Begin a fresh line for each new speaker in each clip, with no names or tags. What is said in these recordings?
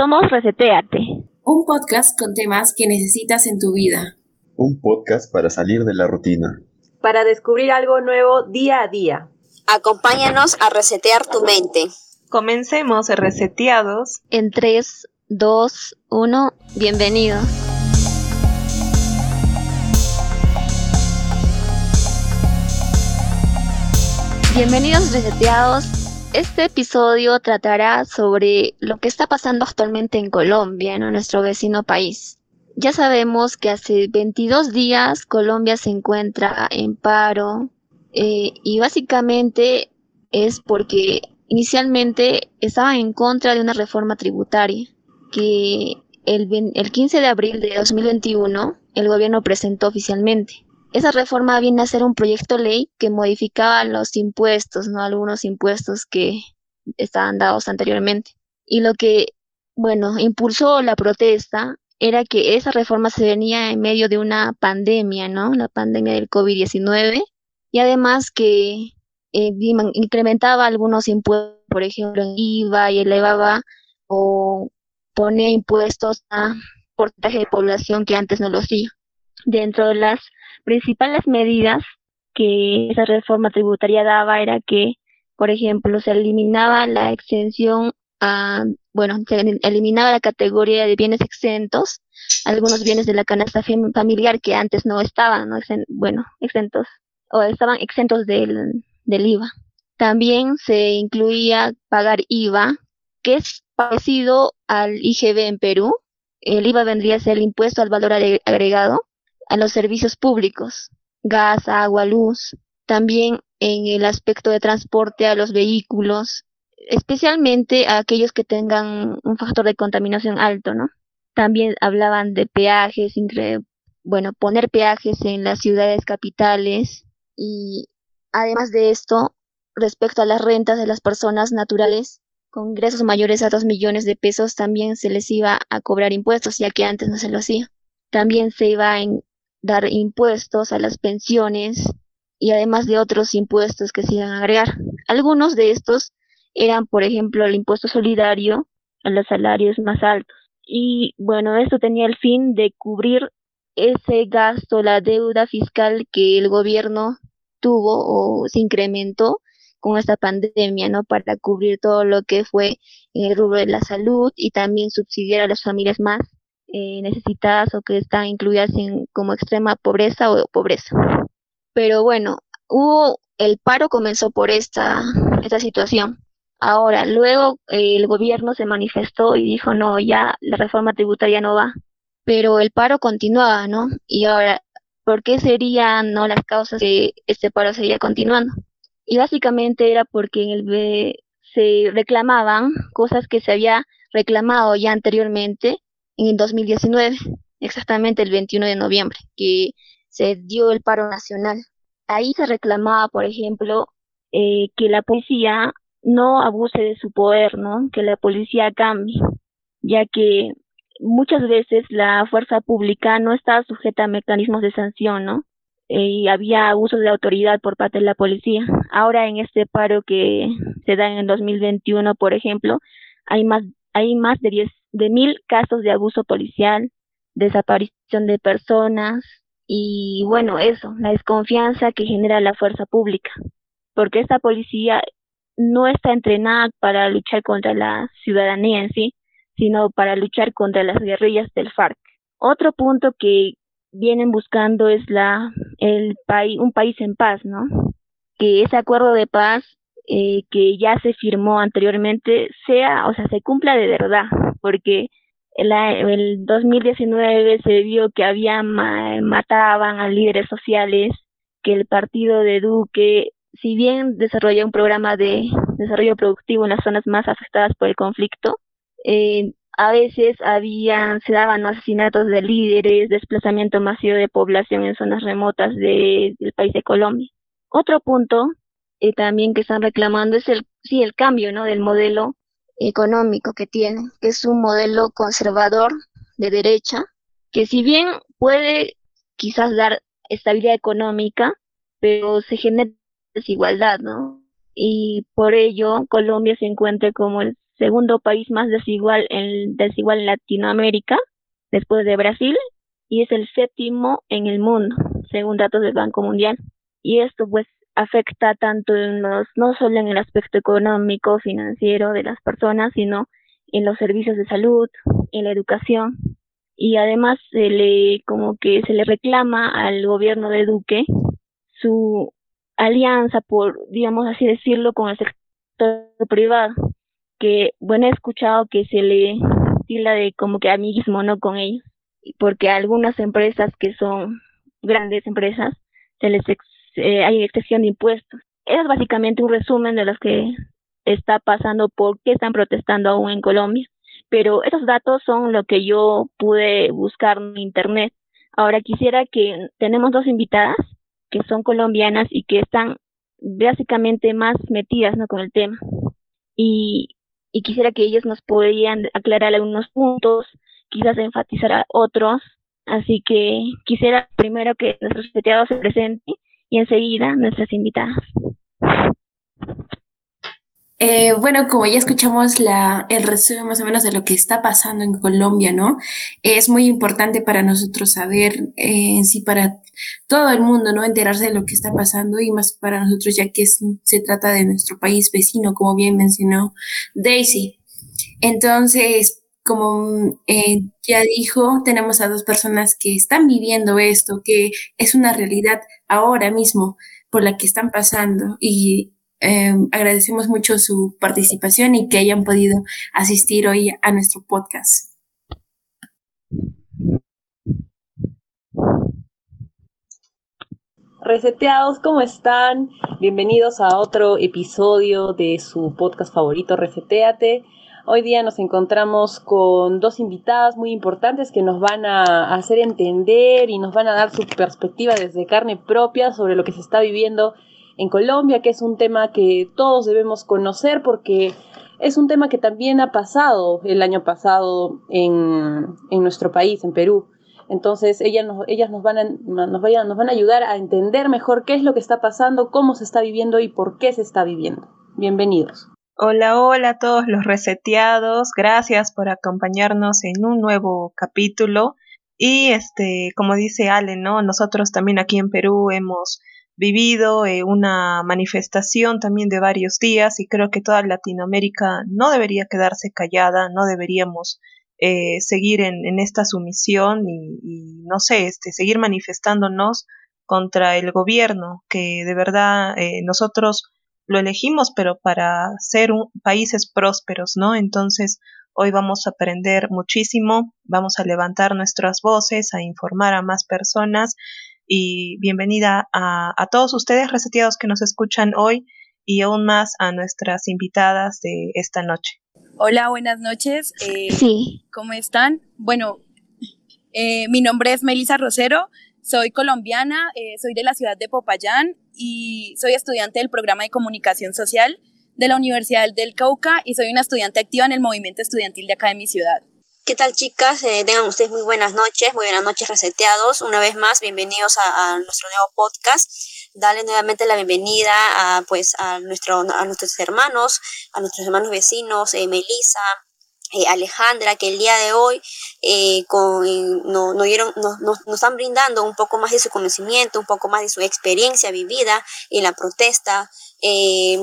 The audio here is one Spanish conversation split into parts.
Somos Reseteate,
un podcast con temas que necesitas en tu vida.
Un podcast para salir de la rutina.
Para descubrir algo nuevo día a día.
Acompáñanos a resetear tu mente.
Comencemos reseteados.
En 3, 2, 1, bienvenidos. Bienvenidos reseteados. Este episodio tratará sobre lo que está pasando actualmente en Colombia, en nuestro vecino país. Ya sabemos que hace 22 días Colombia se encuentra en paro eh, y básicamente es porque inicialmente estaba en contra de una reforma tributaria que el, el 15 de abril de 2021 el gobierno presentó oficialmente. Esa reforma viene a ser un proyecto ley que modificaba los impuestos, ¿no? Algunos impuestos que estaban dados anteriormente. Y lo que, bueno, impulsó la protesta era que esa reforma se venía en medio de una pandemia, ¿no? La pandemia del COVID-19. Y además que eh, incrementaba algunos impuestos, por ejemplo, IVA y elevaba o ponía impuestos a porcentaje de población que antes no lo hacía. Dentro de las principales medidas que esa reforma tributaria daba era que, por ejemplo, se eliminaba la exención bueno, se eliminaba la categoría de bienes exentos, algunos bienes de la canasta familiar que antes no estaban, ¿no? bueno, exentos, o estaban exentos del, del IVA. También se incluía pagar IVA, que es parecido al IGB en Perú. El IVA vendría a ser el impuesto al valor agregado, a los servicios públicos, gas, agua, luz, también en el aspecto de transporte a los vehículos, especialmente a aquellos que tengan un factor de contaminación alto, ¿no? También hablaban de peajes, bueno, poner peajes en las ciudades capitales y además de esto, respecto a las rentas de las personas naturales con ingresos mayores a dos millones de pesos también se les iba a cobrar impuestos, ya que antes no se lo hacía. También se iba a dar impuestos a las pensiones y además de otros impuestos que se iban a agregar. Algunos de estos eran, por ejemplo, el impuesto solidario a los salarios más altos. Y bueno, esto tenía el fin de cubrir ese gasto, la deuda fiscal que el gobierno tuvo o se incrementó con esta pandemia, ¿no? Para cubrir todo lo que fue el rubro de la salud y también subsidiar a las familias más eh, necesitadas o que están incluidas en como extrema pobreza o pobreza. Pero bueno, hubo el paro comenzó por esta esta situación. Ahora, luego eh, el gobierno se manifestó y dijo, no, ya la reforma tributaria no va. Pero el paro continuaba, ¿no? Y ahora, ¿por qué serían no las causas que este paro seguía continuando? Y básicamente era porque en el se reclamaban cosas que se había reclamado ya anteriormente en 2019, exactamente el 21 de noviembre, que se dio el paro nacional. Ahí se reclamaba, por ejemplo, eh, que la policía no abuse de su poder, ¿no? Que la policía cambie, ya que muchas veces la fuerza pública no está sujeta a mecanismos de sanción, ¿no? Eh, y había abuso de autoridad por parte de la policía. Ahora en este paro que se da en el 2021, por ejemplo, hay más hay más de diez de mil casos de abuso policial, desaparición de personas y bueno, eso, la desconfianza que genera la fuerza pública, porque esta policía no está entrenada para luchar contra la ciudadanía en sí, sino para luchar contra las guerrillas del FARC. Otro punto que vienen buscando es la el país un país en paz, ¿no? Que ese acuerdo de paz eh, que ya se firmó anteriormente sea, o sea, se cumpla de verdad, porque el, el 2019 se vio que había mataban a líderes sociales, que el partido de Duque, si bien desarrolló un programa de desarrollo productivo en las zonas más afectadas por el conflicto, eh, a veces habían, se daban asesinatos de líderes, desplazamiento masivo de población en zonas remotas de, del país de Colombia. Otro punto eh, también que están reclamando es el, sí, el cambio, ¿no? Del modelo económico que tienen, que es un modelo conservador de derecha, que si bien puede quizás dar estabilidad económica, pero se genera desigualdad, ¿no? Y por ello Colombia se encuentra como el segundo país más desigual en, desigual en Latinoamérica, después de Brasil, y es el séptimo en el mundo, según datos del Banco Mundial. Y esto pues afecta tanto en los, no solo en el aspecto económico, financiero de las personas, sino en los servicios de salud, en la educación. Y además se le, como que se le reclama al gobierno de Duque su alianza, por, digamos así decirlo, con el sector privado, que, bueno, he escuchado que se le tila de como que amiguismo, ¿no? Con ellos, porque algunas empresas que son grandes empresas, se les eh, hay excepción de impuestos. Es básicamente un resumen de lo que está pasando, por qué están protestando aún en Colombia. Pero esos datos son lo que yo pude buscar en Internet. Ahora quisiera que tenemos dos invitadas que son colombianas y que están básicamente más metidas ¿no? con el tema. Y, y quisiera que ellas nos podrían aclarar algunos puntos, quizás enfatizar a otros. Así que quisiera primero que nuestro secretario se presente y enseguida nuestras invitadas.
Eh, bueno, como ya escuchamos la, el resumen más o menos de lo que está pasando en Colombia, ¿no? Es muy importante para nosotros saber, eh, en sí, para todo el mundo, ¿no? Enterarse de lo que está pasando y más para nosotros, ya que se trata de nuestro país vecino, como bien mencionó Daisy. Entonces, como eh, ya dijo, tenemos a dos personas que están viviendo esto, que es una realidad ahora mismo por la que están pasando y eh, agradecemos mucho su participación y que hayan podido asistir hoy a nuestro podcast.
Reseteados, ¿cómo están? Bienvenidos a otro episodio de su podcast favorito, Reseteate. Hoy día nos encontramos con dos invitadas muy importantes que nos van a hacer entender y nos van a dar su perspectiva desde carne propia sobre lo que se está viviendo en Colombia, que es un tema que todos debemos conocer porque es un tema que también ha pasado el año pasado en, nuestro país, en Perú. Entonces ellas ellas nos van, a, nos van a ayudar a entender mejor qué es lo que está pasando, cómo se está viviendo y por qué se está viviendo. Bienvenidos.
Hola, hola a todos los reseteados. Gracias por acompañarnos en un nuevo capítulo. Y este, como dice Ale, ¿no? Nosotros también aquí en Perú hemos vivido eh, una manifestación también de varios días y creo que toda Latinoamérica no debería quedarse callada, no deberíamos eh, seguir en, esta sumisión y, no sé, este, seguir manifestándonos contra el gobierno, que de verdad eh, nosotros lo elegimos, pero para ser un, países prósperos, ¿no? Entonces, hoy vamos a aprender muchísimo, vamos a levantar nuestras voces, a informar a más personas y bienvenida a, todos ustedes reseteados que nos escuchan hoy y aún más a nuestras invitadas de esta noche.
Hola, buenas noches.
Eh, sí.
¿Cómo están? Bueno, eh, mi nombre es Melisa Rosero, soy colombiana, eh, soy de la ciudad de Popayán y soy estudiante del programa de comunicación social de la Universidad del Cauca y soy una estudiante activa en el movimiento estudiantil de acá de mi ciudad.
¿Qué tal chicas? Eh, tengan ustedes muy buenas noches, muy buenas noches reseteados. Una vez más, bienvenidos a, nuestro nuevo podcast. Dale nuevamente la bienvenida a, pues, a, a nuestros hermanos, a nuestros hermanos vecinos, eh, Melissa, eh, Alejandra, que el día de hoy eh, con, no, no dieron, nos están brindando un poco más de su conocimiento, un poco más de su experiencia vivida en la protesta.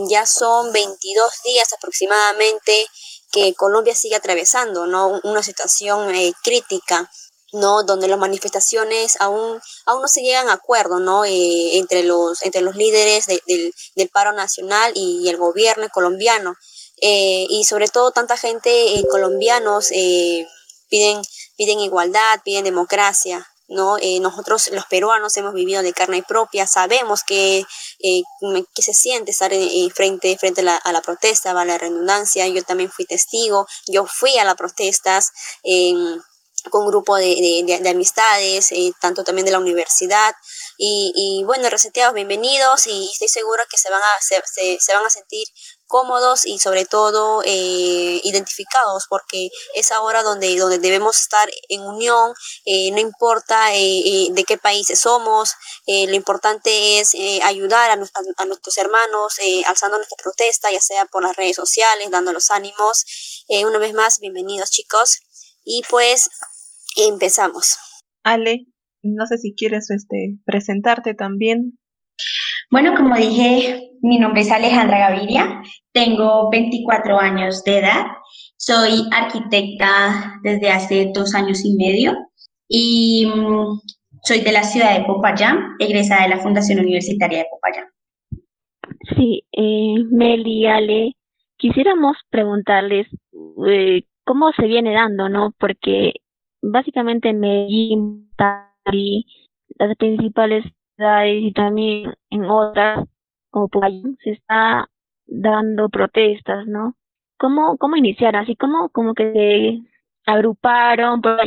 ya son 22 días aproximadamente que Colombia sigue atravesando, ¿no? Una situación eh, crítica, ¿no? Donde las manifestaciones aún, aún no se llegan a acuerdo, ¿no? Eh, entre, los, entre los líderes del, del, paro nacional y, el gobierno colombiano. Eh, y sobre todo tanta gente colombianos piden, piden igualdad, piden democracia, ¿no? Eh, nosotros los peruanos hemos vivido de carne propia, sabemos que, eh, que se siente estar frente, frente a la, a la, protesta, va la redundancia, yo también fui testigo, yo fui a las protestas con un grupo de, de, de amistades, eh, tanto también de la universidad, y, y, bueno, reseteados, bienvenidos, y estoy segura que se van a, se, se, van a sentir cómodos y sobre todo eh, identificados, porque es ahora donde, donde debemos estar en unión, eh, no importa eh, de qué países somos, lo importante es ayudar a, a, nuestros hermanos, alzando nuestra protesta, ya sea por las redes sociales, dando los ánimos. una vez más, bienvenidos chicos. Y pues empezamos.
Ale, no sé si quieres este, presentarte también.
Bueno, como dije, mi nombre es Alejandra Gaviria, tengo 24 años de edad, soy arquitecta desde hace dos años y medio y mm, soy de la ciudad de Popayán, egresada de la Fundación Universitaria de Popayán.
Sí, eh, Meli, Ale, quisiéramos preguntarles eh, cómo se viene dando, ¿no? Porque básicamente en Medellín las principales y también en otras, como por se está dando protestas, ¿no? ¿Cómo, cómo iniciaron? Así como, como que se agruparon por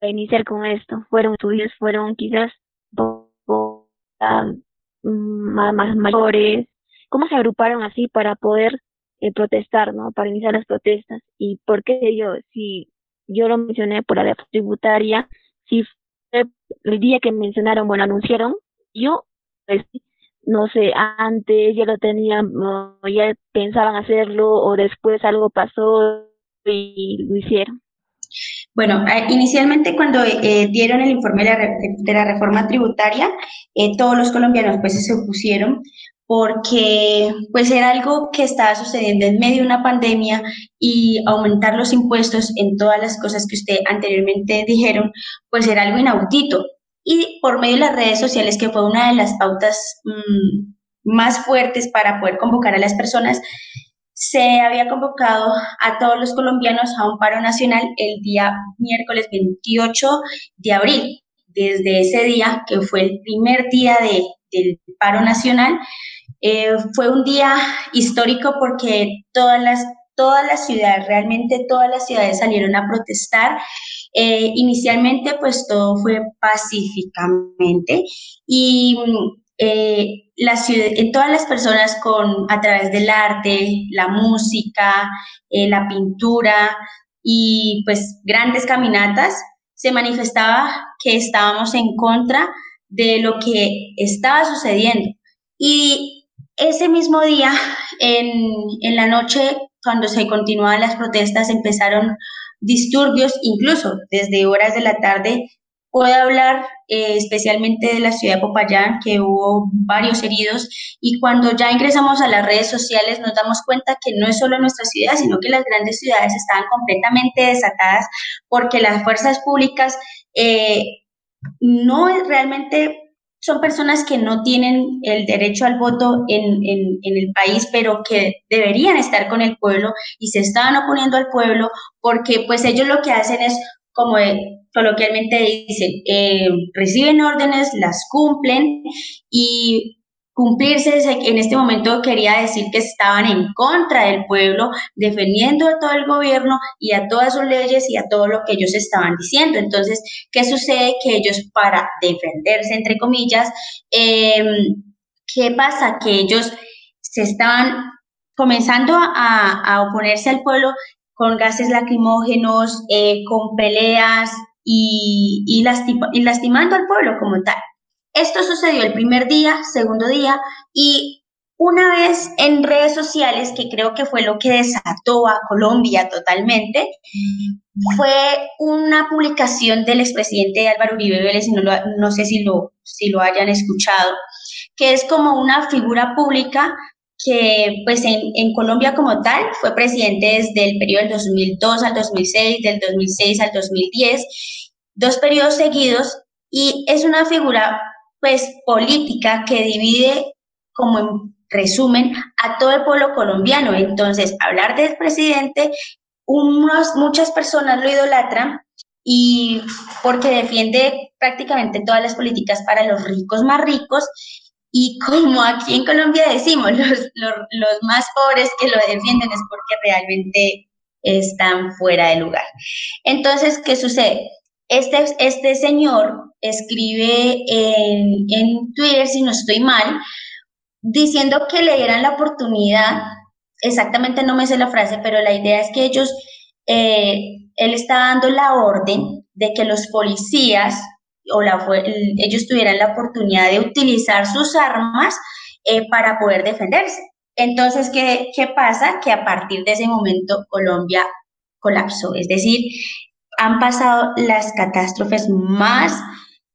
para iniciar con esto. Fueron estudios, fueron quizás poco más, más mayores. ¿Cómo se agruparon así para poder eh, protestar, ¿no? Para iniciar las protestas. ¿Y por qué yo? Si yo lo mencioné por la tributaria, si el día que mencionaron, bueno, anunciaron, yo, pues, no sé, antes ya lo tenían, ya pensaban hacerlo o después algo pasó y lo hicieron.
Bueno, inicialmente cuando eh, dieron el informe de la, reforma tributaria, eh, todos los colombianos pues se opusieron porque pues era algo que estaba sucediendo en medio de una pandemia y aumentar los impuestos en todas las cosas que usted anteriormente dijeron, pues era algo inaudito. Y por medio de las redes sociales, que fue una de las pautas mm, más fuertes para poder convocar a las personas, se había convocado a todos los colombianos a un paro nacional el día miércoles 28 de abril. Desde ese día, que fue el primer día de, del paro nacional, eh, fue un día histórico porque todas las, todas las ciudades, realmente todas las ciudades salieron a protestar. Eh, inicialmente, pues todo fue pacíficamente y eh, la ciudad, todas las personas con, a través del arte, la música, la pintura y pues grandes caminatas, se manifestaba que estábamos en contra de lo que estaba sucediendo. Y ese mismo día, en, la noche, cuando se continuaban las protestas, empezaron disturbios, incluso desde horas de la tarde. Puedo hablar eh, especialmente de la ciudad de Popayán, que hubo varios heridos, y cuando ya ingresamos a las redes sociales nos damos cuenta que no es solo nuestra ciudad, sino que las grandes ciudades estaban completamente desatadas porque las fuerzas públicas eh, no realmente son personas que no tienen el derecho al voto en, el país, pero que deberían estar con el pueblo y se estaban oponiendo al pueblo porque pues ellos lo que hacen es, como coloquialmente dicen, eh, reciben órdenes, las cumplen y cumplirse. En este momento quería decir que estaban en contra del pueblo, defendiendo a todo el gobierno y a todas sus leyes y a todo lo que ellos estaban diciendo. Entonces, ¿qué sucede? Que ellos para defenderse, entre comillas, em, ¿qué pasa? Que ellos se estaban comenzando a, oponerse al pueblo con gases lacrimógenos, eh, con peleas y, y lastimando al pueblo como tal. Esto sucedió el primer día, segundo día y una vez en redes sociales, que creo que fue lo que desató a Colombia totalmente, fue una publicación del expresidente Álvaro Uribe Vélez, no, no sé si lo, si lo hayan escuchado, que es como una figura pública que pues en, en, Colombia como tal fue presidente desde el periodo del 2002 al 2006, del 2006 al 2010, dos periodos seguidos, y es una figura pues política que divide como en resumen a todo el pueblo colombiano. Entonces, hablar del presidente, unos, muchas personas lo idolatran y porque defiende prácticamente todas las políticas para los ricos más ricos y como aquí en Colombia decimos, los, los, los más pobres que lo defienden es porque realmente están fuera de lugar. Entonces, ¿qué sucede? Este, este señor escribe en, Twitter, si no estoy mal, diciendo que le dieran la oportunidad, exactamente no me sé la frase, pero la idea es que ellos, eh, él está dando la orden de que los policías o la, ellos tuvieran la oportunidad de utilizar sus armas eh, para poder defenderse. Entonces, ¿qué, ¿qué pasa? Que a partir de ese momento Colombia colapsó, es decir, han pasado las catástrofes más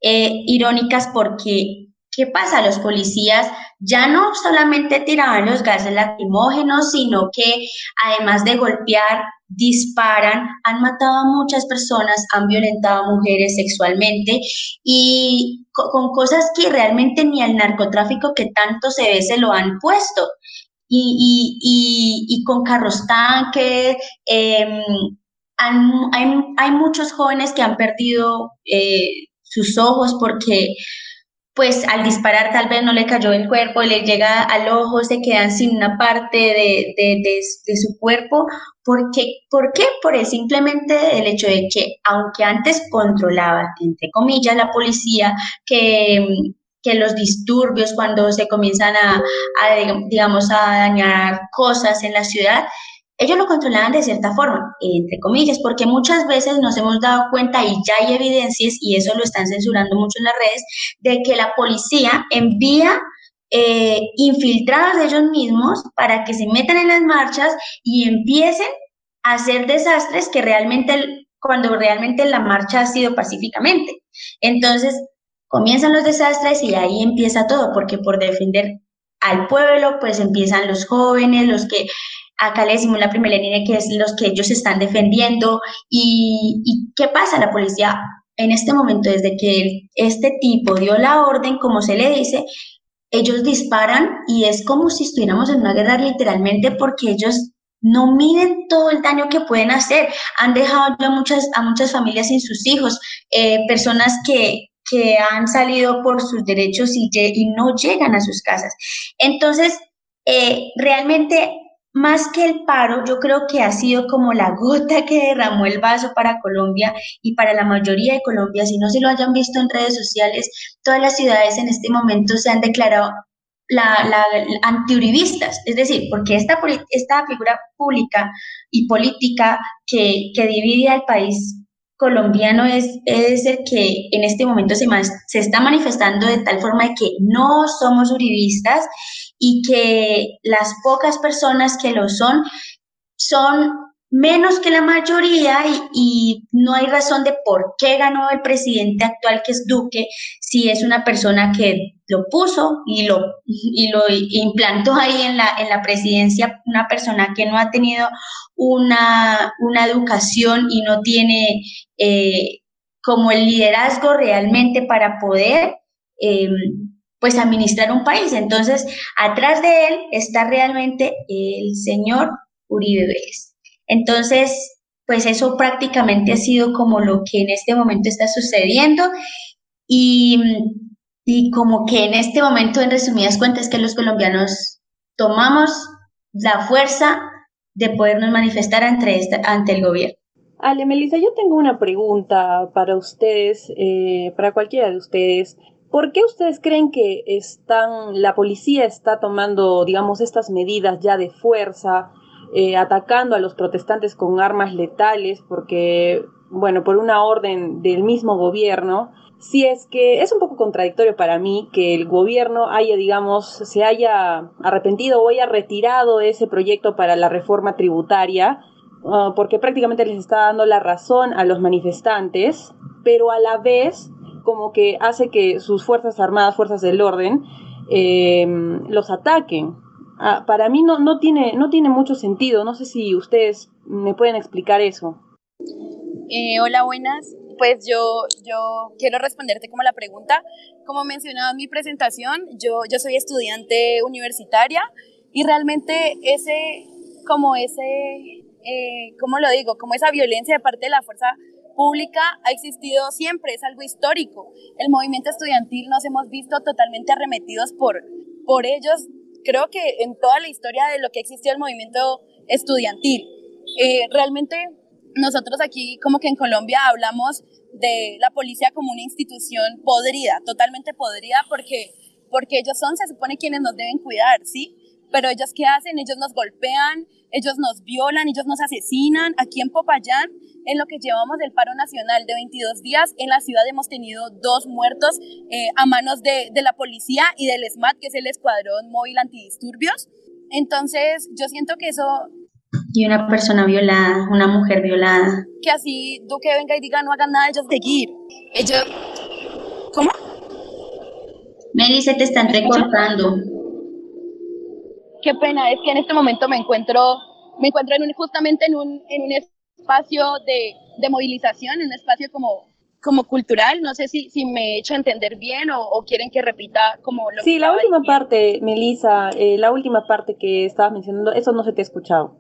eh, irónicas porque, ¿qué pasa? Los policías ya no solamente tiraban los gases lacrimógenos, sino que además de golpear, disparan, han matado a muchas personas, han violentado a mujeres sexualmente y con, cosas que realmente ni al narcotráfico que tanto se ve se lo han puesto. Y, y, y, con carros tanques, em, hay, hay, muchos jóvenes que han perdido eh, sus ojos porque pues al disparar tal vez no le cayó el cuerpo, le llega al ojo, se quedan sin una parte de, de, de, su cuerpo. ¿Por qué? ¿Por qué? Por el simplemente el hecho de que, aunque antes controlaba, entre comillas, la policía, que, que los disturbios cuando se comienzan a, a, digamos, a dañar cosas en la ciudad, ellos lo controlaban de cierta forma, entre comillas, porque muchas veces nos hemos dado cuenta y ya hay evidencias, y eso lo están censurando mucho en las redes, de que la policía envía eh, infiltrados de ellos mismos para que se metan en las marchas y empiecen a hacer desastres que realmente, cuando realmente la marcha ha sido pacíficamente. Entonces, comienzan los desastres y ahí empieza todo, porque por defender al pueblo, pues empiezan los jóvenes, los que acá le decimos la primera línea que es los que ellos están defendiendo y, qué pasa la policía en este momento desde que este tipo dio la orden como se le dice ellos disparan y es como si estuviéramos en una guerra literalmente porque ellos no miden todo el daño que pueden hacer. Han dejado muchas, a muchas familias sin sus hijos, eh, personas que, que han salido por sus derechos y, y no llegan a sus casas. Entonces, eh, realmente más que el paro, yo creo que ha sido como la gota que derramó el vaso para Colombia y para la mayoría de Colombia. Si no se lo hayan visto en redes sociales, todas las ciudades en este momento se han declarado la, la, antiuribistas, es decir, porque esta, esta figura pública y política que, que divide al país colombiano es, es el que en este momento se, se está manifestando de tal forma que no somos uribistas y que las pocas personas que lo son son menos que la mayoría y, no hay razón de por qué ganó el presidente actual que es Duque si es una persona que lo puso y lo, y lo implantó ahí en la, en la presidencia, una persona que no ha tenido una, una educación y no tiene eh, como el liderazgo realmente para poder em, pues administrar un país. Entonces, atrás de él está realmente el señor Uribe Vélez. Entonces, pues eso prácticamente ha sido como lo que en este momento está sucediendo y, y como que en este momento, en resumidas cuentas, que los colombianos tomamos la fuerza de podernos manifestar ante, ante el gobierno.
Ale, Melissa, yo tengo una pregunta para ustedes, eh, para cualquiera de ustedes. ¿Por qué ustedes creen que están, la policía está tomando, digamos, estas medidas ya de fuerza, eh, atacando a los protestantes con armas letales? Porque, bueno, por una orden del mismo gobierno, si es que es un poco contradictorio para mí que el gobierno haya, digamos, se haya arrepentido o haya retirado ese proyecto para la reforma tributaria, ah, porque prácticamente les está dando la razón a los manifestantes, pero a la vez como que hace que sus fuerzas armadas, fuerzas del orden, eh, los ataquen. Ah, para mí no, no, tiene, no tiene mucho sentido. No sé si ustedes me pueden explicar eso.
Eh, hola, buenas. Pues yo, yo quiero responderte como la pregunta. Como mencionaba en mi presentación, yo, yo soy estudiante universitaria y realmente ese, como ese, eh, ¿cómo lo digo? Como esa violencia de parte de la fuerza pública ha existido siempre, es algo histórico. El movimiento estudiantil nos hemos visto totalmente arremetidos por, por ellos, creo que en toda la historia de lo que existió el movimiento estudiantil. Eh, realmente nosotros aquí como que en Colombia hablamos de la policía como una institución podrida, totalmente podrida, porque porque ellos son, se supone, quienes nos deben cuidar, ¿sí? Pero ellos qué hacen? Ellos nos golpean, ellos nos violan, ellos nos asesinan. Aquí en Popayán, en lo que llevamos del paro nacional de 22 días, en la ciudad hemos tenido dos muertos eh, a manos de, de la policía y del SMAT, que es el Escuadrón Móvil Antidisturbios. Entonces, yo siento que eso
y una persona violada, una mujer violada.
Que así Duque venga y diga no hagan nada, ellos seguir. Ellos... ¿Cómo?
Meli, se te están recortando.
Qué pena, es que en este momento me encuentro, me encuentro en un, justamente en un, en un espacio de, de movilización, en un espacio como, como cultural. No sé si, si me he hecho entender bien o, o quieren que repita como lo
Sí, la última parte, Melissa, eh, la última parte que estabas mencionando, eso no se te ha escuchado.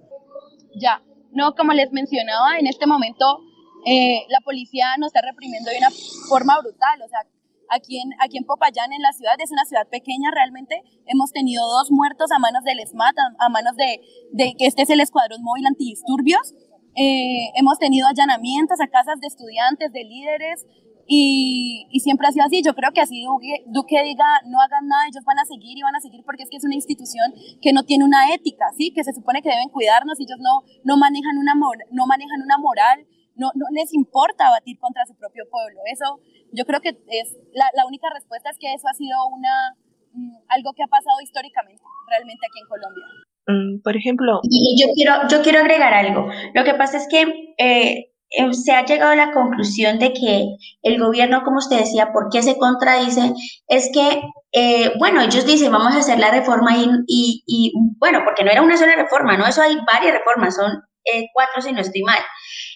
Ya, no, como les mencionaba, en este momento eh, la policía nos está reprimiendo de una forma brutal, o sea, aquí en, aquí en Popayán, en la ciudad, es una ciudad pequeña realmente, hemos tenido dos muertos a manos del SMAT, a, manos de, de, que este es el Escuadrón Móvil Antidisturbios, eh, hemos tenido allanamientos a casas de estudiantes, de líderes, y, y, siempre ha sido así. Yo creo que así Duque, Duque, diga no hagan nada, ellos van a seguir y van a seguir porque es que es una institución que no tiene una ética, ¿sí? que se supone que deben cuidarnos ellos no, no, manejan, una no manejan una moral, no, no les importa batir contra su propio pueblo. Eso yo creo que es la, la única respuesta es que eso ha sido una, mm, algo que ha pasado históricamente realmente aquí en Colombia.
Mm, por ejemplo.
Y, yo, quiero, yo quiero agregar algo. Lo que pasa es que... Eh, eh, se ha llegado a la conclusión de que el gobierno, como usted decía, ¿por qué se contradice? Es que, eh, bueno, ellos dicen, vamos a hacer la reforma y, y, y, bueno, porque no era una sola reforma, ¿no? Eso hay varias reformas, son eh, cuatro si no estoy mal.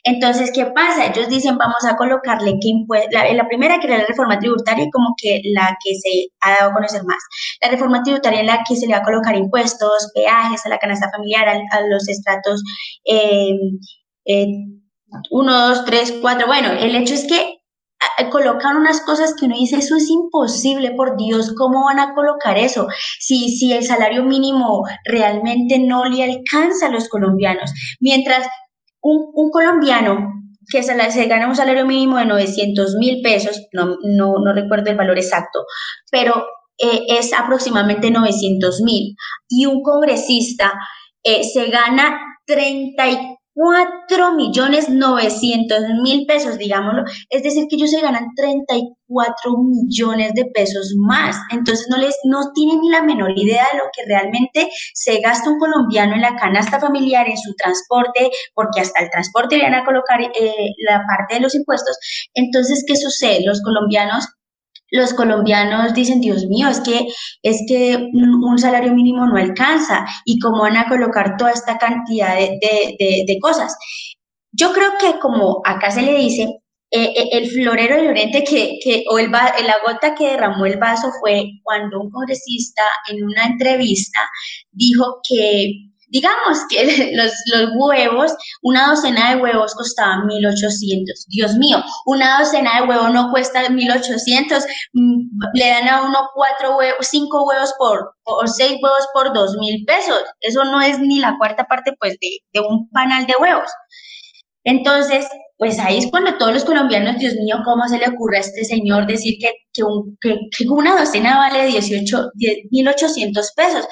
Entonces, ¿qué pasa? Ellos dicen, vamos a colocarle que impuestos, la, primera que era la reforma tributaria como que la que se ha dado a conocer más. La reforma tributaria en la que se le va a colocar impuestos, peajes a la canasta familiar, a, los estratos eh, eh, uno, dos, tres, cuatro. Bueno, el hecho es que colocan unas cosas que uno dice, eso es imposible, por Dios, ¿cómo van a colocar eso? Si, si el salario mínimo realmente no le alcanza a los colombianos. Mientras un, un colombiano que se, gana un salario mínimo de 900 mil pesos, no, no, no, recuerdo el valor exacto, pero eh, es aproximadamente 900 mil, y un congresista eh, se gana 34 4 millones 900 mil pesos, digámoslo. Es decir, que ellos se ganan 34 millones de pesos más. Entonces no les, no tienen ni la menor idea de lo que realmente se gasta un colombiano en la canasta familiar, en su transporte, porque hasta el transporte le van a colocar eh, la parte de los impuestos. Entonces, ¿qué sucede? Los colombianos los colombianos dicen, Dios mío, es que, es que un salario mínimo no alcanza y cómo van a colocar toda esta cantidad de, de, de, cosas. Yo creo que como acá se le dice, eh, eh, el florero de Llorente que, que o el, la gota que derramó el vaso fue cuando un congresista en una entrevista dijo que Digamos que los, los huevos, una docena de huevos costaba 1800. Dios mío, una docena de huevos no cuesta 1800. Mm, le dan a uno cuatro huevos, cinco huevos por, o seis huevos por dos mil pesos. Eso no es ni la cuarta parte, pues, de, de un panal de huevos. Entonces, pues ahí es cuando todos los colombianos, Dios mío, ¿cómo se le ocurre a este señor decir que, que, un, que, que una docena vale 18, 1.800 pesos?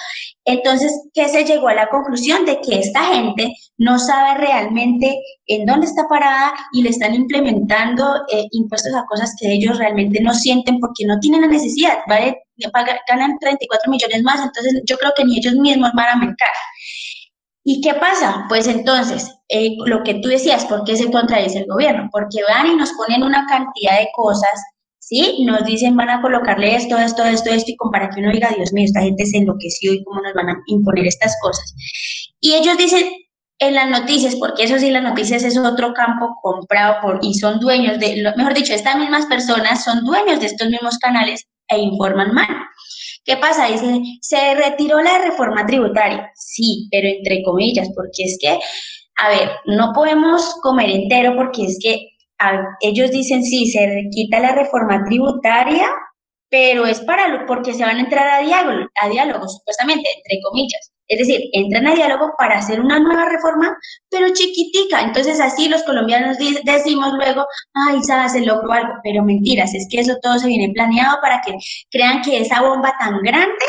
Entonces, ¿qué se llegó a la conclusión de que esta gente no sabe realmente en dónde está parada y le están implementando eh, impuestos a cosas que ellos realmente no sienten porque no tienen la necesidad, ¿vale? Pagan, ganan 34 millones más, entonces yo creo que ni ellos mismos van a mercar. ¿Y qué pasa? Pues entonces, eh, lo que tú decías, ¿por qué se contradice el gobierno? Porque van y nos ponen una cantidad de cosas, ¿sí? Nos dicen, van a colocarle esto, esto, esto, esto, y como para que uno diga, Dios mío, esta gente se enloqueció y cómo nos van a imponer estas cosas. Y ellos dicen en las noticias, porque eso sí, las noticias es otro campo comprado por, y son dueños de, mejor dicho, estas mismas personas son dueños de estos mismos canales e informan mal. ¿Qué pasa? Dice, se retiró la reforma tributaria. Sí, pero entre comillas, porque es que, a ver, no podemos comer entero porque es que ellos dicen, sí, se quita la reforma tributaria, pero es para lo, porque se van a entrar a diálogo, a diálogo, supuestamente, entre comillas. Es decir, entran a diálogo para hacer una nueva reforma, pero chiquitica. Entonces así los colombianos decimos luego, ay, ya se logró algo, pero mentiras, es que eso todo se viene planeado para que crean que esa bomba tan grande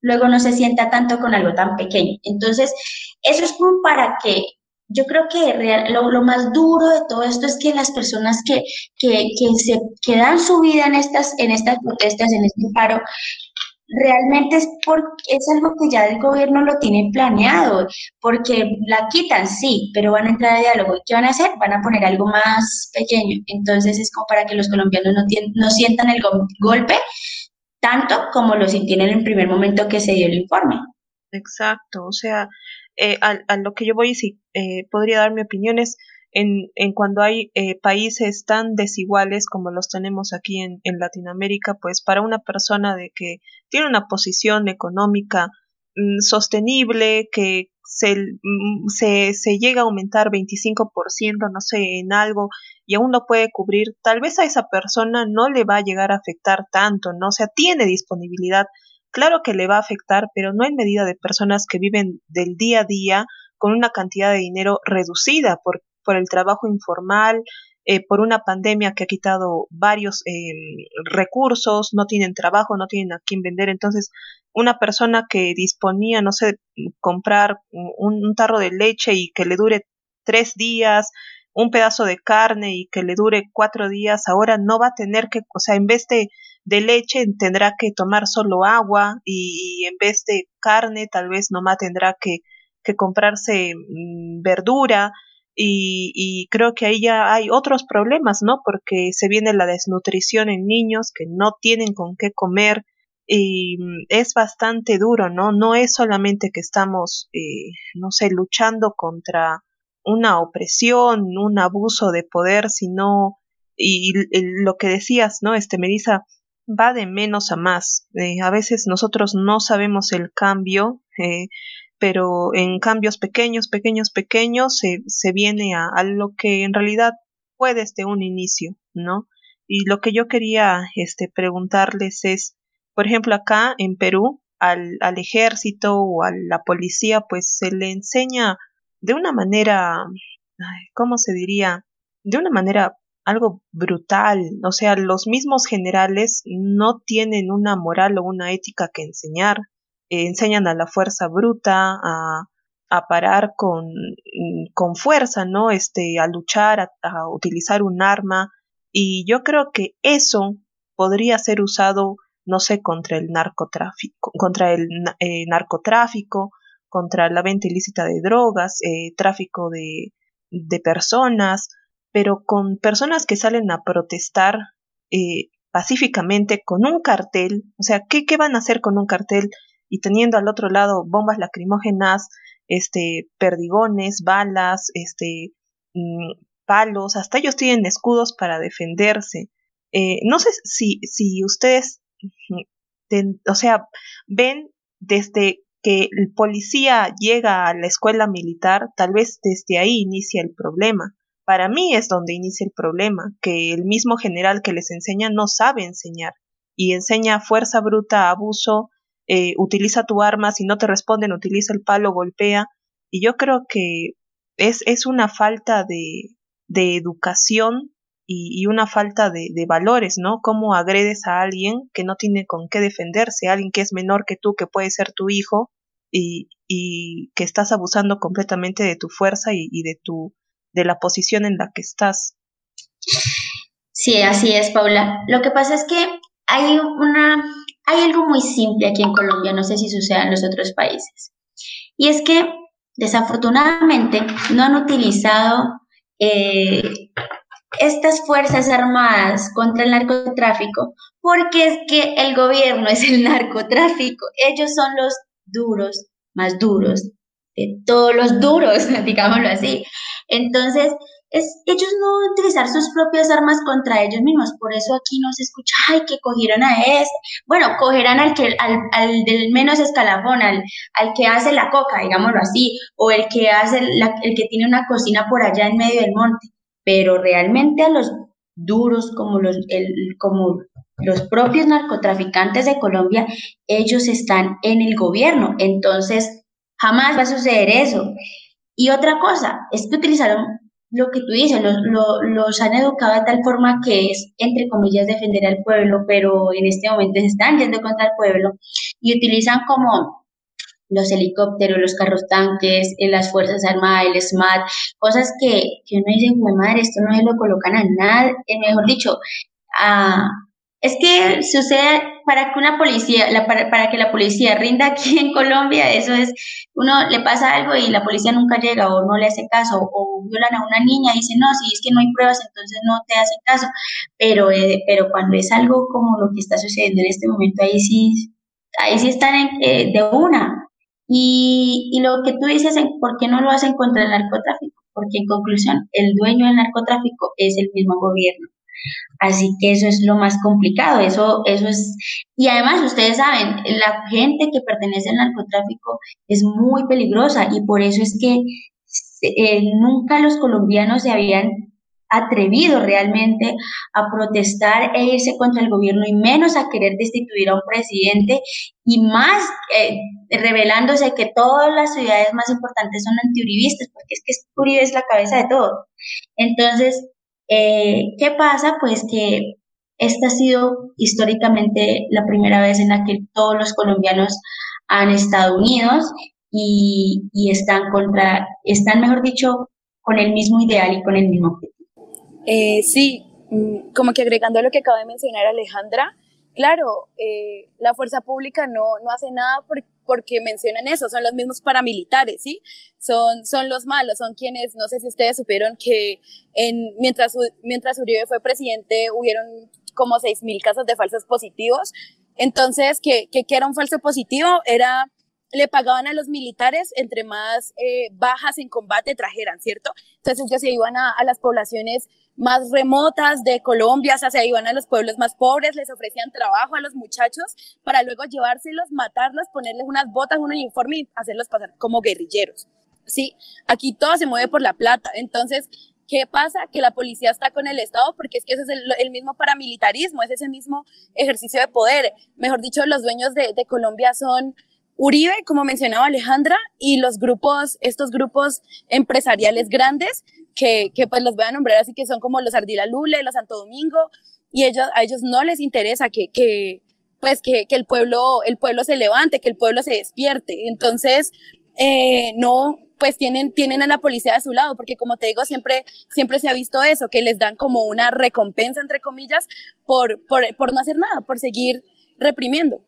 luego no se sienta tanto con algo tan pequeño. Entonces, eso es como para que yo creo que lo, más duro de todo esto es que las personas que, que, que, se, que dan su vida en estas, en estas protestas, en este paro, realmente es porque es algo que ya el gobierno lo tiene planeado, porque la quitan, sí, pero van a entrar a diálogo. ¿Y qué van a hacer? Van a poner algo más pequeño. Entonces es como para que los colombianos no, no sientan el golpe tanto como lo sintieron en el primer momento que se dio el informe.
Exacto, o sea, eh, a, lo que yo voy, si eh, podría dar mi opinión es en, en cuando hay eh, países tan desiguales como los tenemos aquí en, en, Latinoamérica, pues para una persona de que tiene una posición económica mm, sostenible, que se, mm, se, se llega a aumentar 25%, no sé, en algo, y aún no puede cubrir, tal vez a esa persona no le va a llegar a afectar tanto, ¿no? O sea, tiene disponibilidad, claro que le va a afectar, pero no en medida de personas que viven del día a día con una cantidad de dinero reducida por, por el trabajo informal, eh, por una pandemia que ha quitado varios eh, recursos, no tienen trabajo, no tienen a quién vender. Entonces, una persona que disponía, no sé, comprar un, tarro de leche y que le dure tres días, un pedazo de carne y que le dure cuatro días, ahora no va a tener que, o sea, en vez de, de leche tendrá que tomar solo agua y, en vez de carne tal vez nomás tendrá que, que comprarse mm, verdura y, creo que ahí ya hay otros problemas, ¿no? Porque se viene la desnutrición en niños que no tienen con qué comer y mm, es bastante duro, ¿no? No es solamente que estamos, eh, no sé, luchando contra una opresión, un abuso de poder, sino, y, lo que decías, ¿no? Este, Melissa, va de menos a más. Eh, a veces nosotros no sabemos el cambio, eh, pero en cambios pequeños, pequeños, pequeños se, se viene a, a, lo que en realidad fue desde un inicio, ¿no? Y lo que yo quería este, preguntarles es, por ejemplo, acá en Perú, al, al ejército o a la policía, pues se le enseña de una manera, ¿cómo se diría? De una manera algo brutal. O sea, los mismos generales no tienen una moral o una ética que enseñar. Eh, enseñan a la fuerza bruta, a, a parar con, con, fuerza, ¿no? Este, a luchar, a, utilizar un arma. Y yo creo que eso podría ser usado, no sé, contra el narcotráfico, contra el eh, narcotráfico, contra la venta ilícita de drogas, eh, tráfico de, de, personas, pero con personas que salen a protestar pacíficamente con un cartel, o sea, ¿qué, ¿qué van a hacer con un cartel y teniendo al otro lado bombas lacrimógenas, este, perdigones, balas, este, mm, palos, hasta ellos tienen escudos para defenderse. Eh, no sé si, si ustedes, o sea, ven desde que el policía llega a la escuela militar, tal vez desde ahí inicia el problema. Para mí es donde inicia el problema, que el mismo general que les enseña no sabe enseñar y enseña fuerza bruta, abuso, eh, utiliza tu arma, si no te responden, utiliza el palo, golpea. Y yo creo que es, es una falta de, de educación y, una falta de, de, valores, ¿no? Cómo agredes a alguien que no tiene con qué defenderse, alguien que es menor que tú, que puede ser tu hijo, y, y que estás abusando completamente de tu fuerza y, y, de tu de la posición en la que estás.
Sí, así es, Paula. Lo que pasa es que hay una hay algo muy simple aquí en Colombia, no sé si sucede en los otros países. Y es que desafortunadamente no han utilizado eh, estas fuerzas armadas contra el narcotráfico, porque es que el gobierno es el narcotráfico, ellos son los duros, más duros, de todos los duros, digámoslo así. Entonces, es ellos no utilizar sus propias armas contra ellos mismos. Por eso aquí no se escucha, ay, que cogieron a este. Bueno, cogerán al, que, al, al del menos escalafón, al, al que hace la coca, digámoslo así, o el que, hace el que tiene una cocina por allá en medio del monte pero realmente a los duros como los, el, como los propios narcotraficantes de Colombia, ellos están en el gobierno. Entonces, Jamás va a suceder eso. Y otra cosa, es que utilizaron lo que tú dices, los, los, han educado de tal forma que es, entre comillas, defender al pueblo, pero en este momento se están yendo contra el pueblo y utilizan como los helicópteros, los carros tanques, eh, las Fuerzas Armadas, el SMAT, cosas que, que uno dice, madre, esto no se lo colocan a nada, eh, mejor dicho, a, es que sucede para que una policía, la, para, para, que la policía rinda aquí en Colombia, eso es, uno le pasa algo y la policía nunca llega o no le hace caso, o violan a una niña y dicen, no, si es que no hay pruebas, entonces no te hacen caso. Pero, eh, pero cuando es algo como lo que está sucediendo en este momento, ahí sí, ahí sí están eh, de una. Y, y lo que tú dices, ¿por qué no lo hacen contra el narcotráfico? Porque en conclusión, el dueño del narcotráfico es el mismo gobierno. Así que eso es lo más complicado, eso, eso es, y además ustedes saben, la gente que pertenece al narcotráfico es muy peligrosa y por eso es que eh, nunca los colombianos se habían atrevido realmente a protestar e irse contra el gobierno y menos a querer destituir a un presidente y más eh, revelándose que todas las ciudades más importantes son antiuribistas, porque es que Uribe es la cabeza de todo. Entonces, eh, ¿Qué pasa? Pues que esta ha sido históricamente la primera vez en la que todos los colombianos han estado unidos y, están contra, están, mejor dicho, con el mismo ideal y con el mismo objetivo.
Eh, sí, mm, como que agregando a lo que acaba de mencionar Alejandra, claro, eh, la fuerza pública no, no hace nada porque porque mencionan eso, son los mismos paramilitares, ¿sí? Son, son los malos, son quienes, no sé si ustedes supieron que en, mientras, mientras Uribe fue presidente hubieron como 6.000 casos de falsos positivos. Entonces, ¿qué, qué, era un falso positivo? Era le pagaban a los militares entre más eh, bajas en combate trajeran, ¿cierto? Entonces ellos se iban a, a, las poblaciones más remotas de Colombia, o sea, se iban a los pueblos más pobres, les ofrecían trabajo a los muchachos para luego llevárselos, matarlos, ponerles unas botas, un uniforme y hacerlos pasar como guerrilleros. Sí, aquí todo se mueve por la plata. Entonces, ¿qué pasa? Que la policía está con el Estado porque es que ese es el, mismo paramilitarismo, es ese mismo ejercicio de poder. Mejor dicho, los dueños de, de Colombia son Uribe, como mencionaba Alejandra, y los grupos, estos grupos empresariales grandes que, que pues los voy a nombrar así que son como los Ardila Lule, los Santo Domingo, y ellos, a ellos no les interesa que, que pues que, que, el pueblo, el pueblo se levante, que el pueblo se despierte. Entonces, eh, no, pues tienen, tienen a la policía de su lado, porque como te digo, siempre, siempre se ha visto eso, que les dan como una recompensa, entre comillas, por, por, por no hacer nada, por seguir reprimiendo.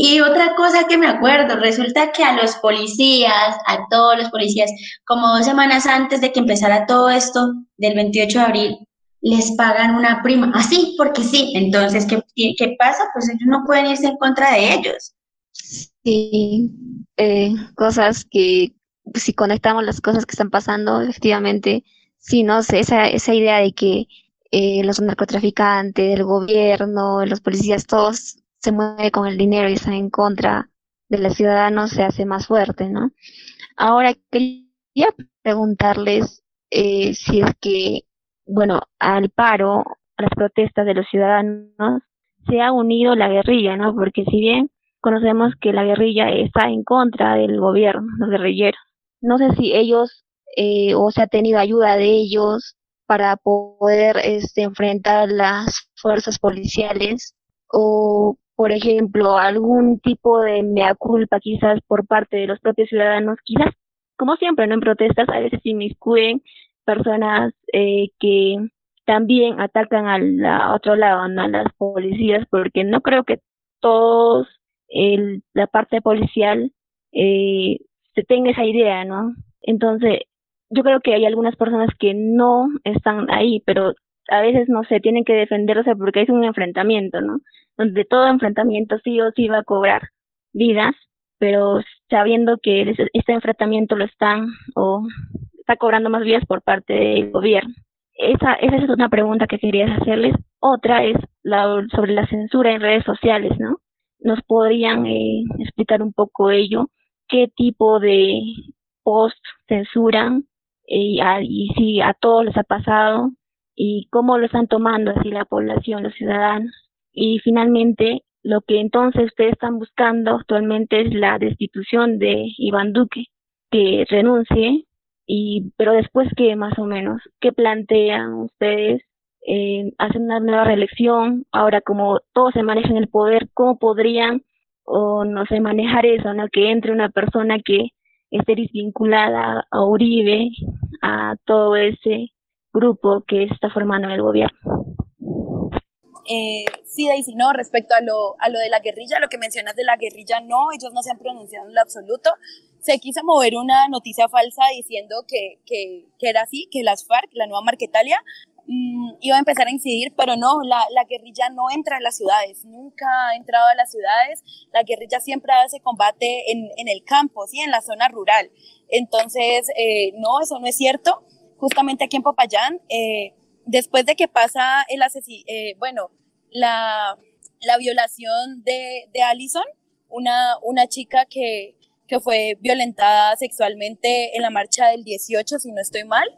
Y otra cosa que me acuerdo, resulta que a los policías, a todos los policías, como dos semanas antes de que empezara todo esto, del 28 de abril, les pagan una prima, así, porque sí. Entonces, ¿qué, qué pasa? Pues ellos no pueden irse en contra de ellos.
Sí, eh, cosas que, si conectamos las cosas que están pasando, efectivamente, sí, no sé, esa, esa idea de que eh, los narcotraficantes, el gobierno, los policías, todos se mueve con el dinero y está en contra de los ciudadanos se hace más fuerte, ¿no? Ahora quería preguntarles eh, si es que, bueno, al paro, a las protestas de los ciudadanos, se ha unido la guerrilla, ¿no? Porque si bien conocemos que la guerrilla está en contra del gobierno, los guerrilleros, no sé si ellos eh, o se ha tenido ayuda de ellos para poder este, enfrentar las fuerzas policiales o por ejemplo, algún tipo de mea culpa quizás por parte de los propios ciudadanos, quizás, como siempre, ¿no? En protestas a veces inmiscuyen personas eh, que también atacan al otro lado. A las policías, porque no creo que todos el, la parte policial eh, se tenga esa idea, ¿no? Entonces, yo creo que hay algunas personas que no están ahí, pero a veces, no sé, tienen que defenderse porque es un enfrentamiento, ¿no? Donde todo enfrentamiento sí o sí va a cobrar vidas, pero sabiendo que este enfrentamiento lo están o está cobrando más vidas por parte del gobierno. Esa, esa es una pregunta que quería hacerles. Otra es la, sobre la censura en redes sociales, ¿no? ¿Nos podrían eh, explicar un poco ello? ¿Qué tipo de post censuran? Eh, y si a todos les ha pasado, y cómo lo están tomando así la población, los ciudadanos. Y finalmente, Lo que entonces ustedes están buscando actualmente es la destitución de Iván Duque, que renuncie, y pero después qué más o menos, qué plantean ustedes, hacen una nueva reelección, ahora como todos se manejan el poder, cómo podrían o no sé manejar eso, ¿no? Que entre una persona que esté desvinculada a Uribe, a todo ese grupo que está formando el gobierno.
Eh, sí, Daisy, no, respecto a lo, a lo de la guerrilla, lo que mencionas de la guerrilla, no, ellos no se han pronunciado en lo absoluto. Se quiso mover una noticia falsa diciendo que, que, que era así, que las FARC, la nueva Marquetalia, mmm, iba a empezar a incidir, pero no, la, la, guerrilla no entra a las ciudades, nunca ha entrado a las ciudades, la guerrilla siempre hace combate en, en el campo, ¿sí? en la zona rural. Entonces, eh, no, eso no es cierto. Justamente aquí en Popayán, eh, después de que pasa el asesinato, eh, bueno, la, la violación de, de Allison, una, una chica que, que fue violentada sexualmente en la marcha del 18, si no estoy mal,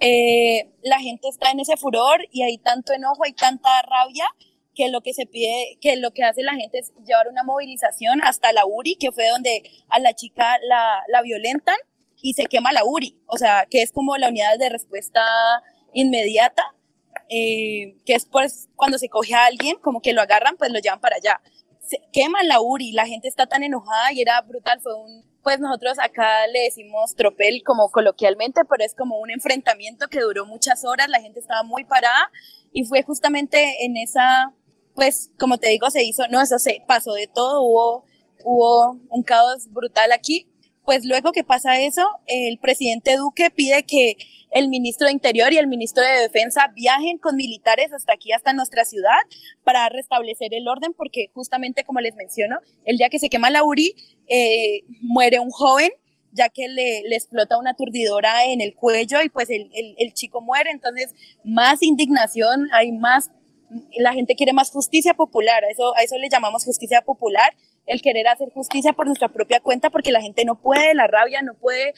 eh, la gente está en ese furor y hay tanto enojo, hay tanta rabia que lo que se pide, que lo que hace la gente es llevar una movilización hasta la URI, que fue donde a la chica la, la violentan y se quema la URI, o sea, que es como la unidad de respuesta inmediata, eh, que es pues cuando se coge a alguien, como que lo agarran, pues lo llevan para allá. Se queman la URI, la gente está tan enojada y era brutal, fue un, pues nosotros acá le decimos tropel como coloquialmente, pero es como un enfrentamiento que duró muchas horas, la gente estaba muy parada y fue justamente en esa, pues como te digo, se hizo, no, eso se pasó de todo, hubo, hubo un caos brutal aquí pues luego que pasa eso, el presidente Duque pide que el ministro de Interior y el ministro de Defensa viajen con militares hasta aquí, hasta nuestra ciudad, para restablecer el orden, porque justamente como les menciono, el día que se quema la URI, eh, muere un joven, ya que le, le, explota una aturdidora en el cuello y pues el, el, el chico muere, entonces más indignación, hay más, la gente quiere más justicia popular, a eso, a eso le llamamos justicia popular, el querer hacer justicia por nuestra propia cuenta porque la gente no puede, la rabia no puede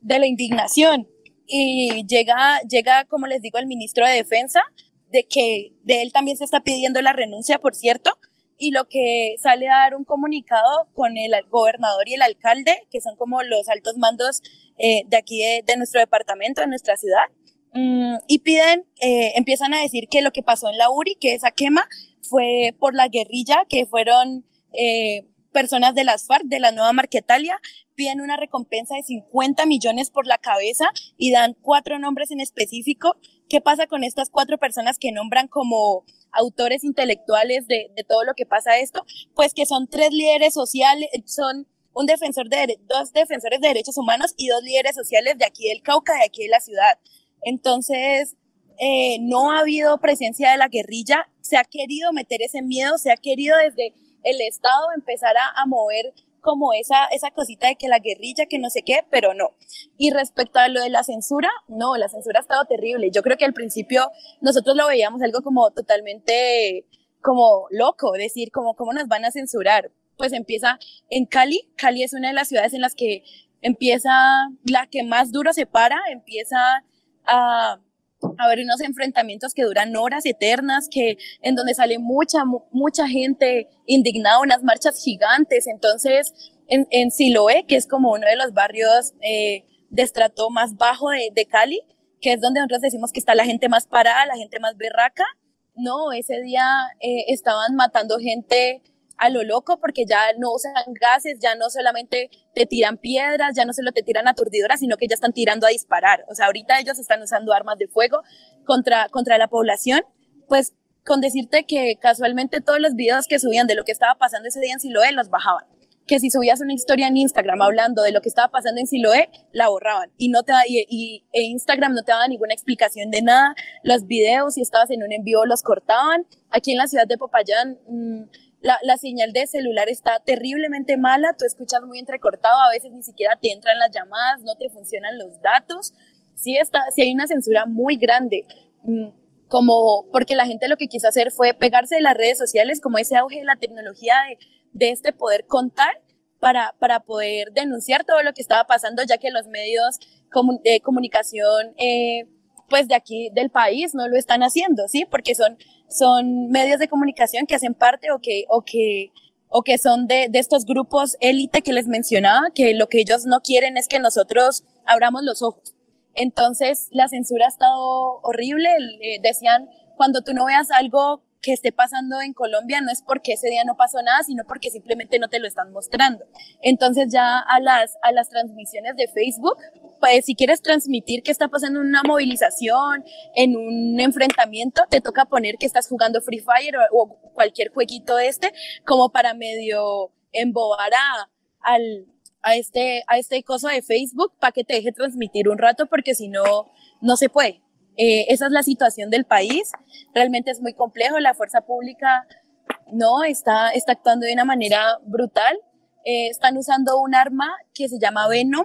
de la indignación. Y llega, llega, como les digo, el ministro de Defensa, de que de él también se está pidiendo la renuncia, por cierto, y lo que sale a dar un comunicado con el gobernador y el alcalde, que son como los altos mandos eh, de aquí de, de, nuestro departamento, de nuestra ciudad, mm, y piden, eh, empiezan a decir que lo que pasó en la URI, que esa quema fue por la guerrilla, que fueron eh, personas de las FARC, de la nueva Marquetalia, piden una recompensa de 50 millones por la cabeza y dan cuatro nombres en específico. ¿Qué pasa con estas cuatro personas que nombran como autores intelectuales de, de todo lo que pasa esto? Pues que son tres líderes sociales, son un defensor de, dos defensores de derechos humanos y dos líderes sociales de aquí del Cauca, de aquí de la ciudad. Entonces, eh, no ha habido presencia de la guerrilla, se ha querido meter ese miedo, se ha querido desde el Estado empezara a mover como esa, esa cosita de que la guerrilla, que no sé qué, pero no. Y respecto a lo de la censura, no, la censura ha estado terrible. Yo creo que al principio nosotros lo veíamos algo como totalmente como loco, decir como cómo nos van a censurar. Pues empieza en Cali, Cali es una de las ciudades en las que empieza la que más duro se para, empieza a haber unos enfrentamientos que duran horas eternas, que en donde sale mucha, mucha gente indignada, unas marchas gigantes. Entonces, en, en Siloé, que es como uno de los barrios eh, de estrato más bajo de, de, Cali, que es donde nosotros decimos que está la gente más parada, la gente más berraca, no, ese día eh, estaban matando gente a lo loco porque ya no usan gases, ya no solamente te tiran piedras, ya no solo te tiran aturdidoras, sino que ya están tirando a disparar. O sea, ahorita ellos están usando armas de fuego contra, contra la población. Pues con decirte que casualmente todos los videos que subían de lo que estaba pasando ese día en Siloé los bajaban. Que si subías una historia en Instagram hablando de lo que estaba pasando en Siloé, la borraban. Y, no te, y, y e Instagram no te daba ninguna explicación de nada. Los videos, si estabas en un envío, los cortaban. Aquí en la ciudad de Popayán, mmm, la, la, señal de celular está terriblemente mala, tú escuchas muy entrecortado, a veces ni siquiera te entran las llamadas, no te funcionan los datos. Sí, está, sí hay una censura muy grande, mm, como porque la gente lo que quiso hacer fue pegarse de las redes sociales, como ese auge de la tecnología de, de este poder contar para, para poder denunciar todo lo que estaba pasando, ya que los medios de comunicación eh, pues de aquí del país no lo están haciendo, ¿sí? Porque son, son medios de comunicación que hacen parte o que, o que, o que son de, de estos grupos élite que les mencionaba, que lo que ellos no quieren es que nosotros abramos los ojos. Entonces, la censura ha estado horrible. Eh, decían, cuando tú no veas algo que esté pasando en Colombia no es porque ese día no pasó nada, sino porque simplemente no te lo están mostrando. Entonces ya a las, a las transmisiones de Facebook, pues si quieres transmitir que está pasando una movilización, en un enfrentamiento, te toca poner que estás jugando Free Fire o, cualquier jueguito este, como para medio embobar a, al, a este, a este coso de Facebook para que te deje transmitir un rato, porque si no, no se puede. Eh, esa es la situación del país. Realmente es muy complejo. La fuerza pública no está, está actuando de una manera brutal. Eh, están usando un arma que se llama Venom.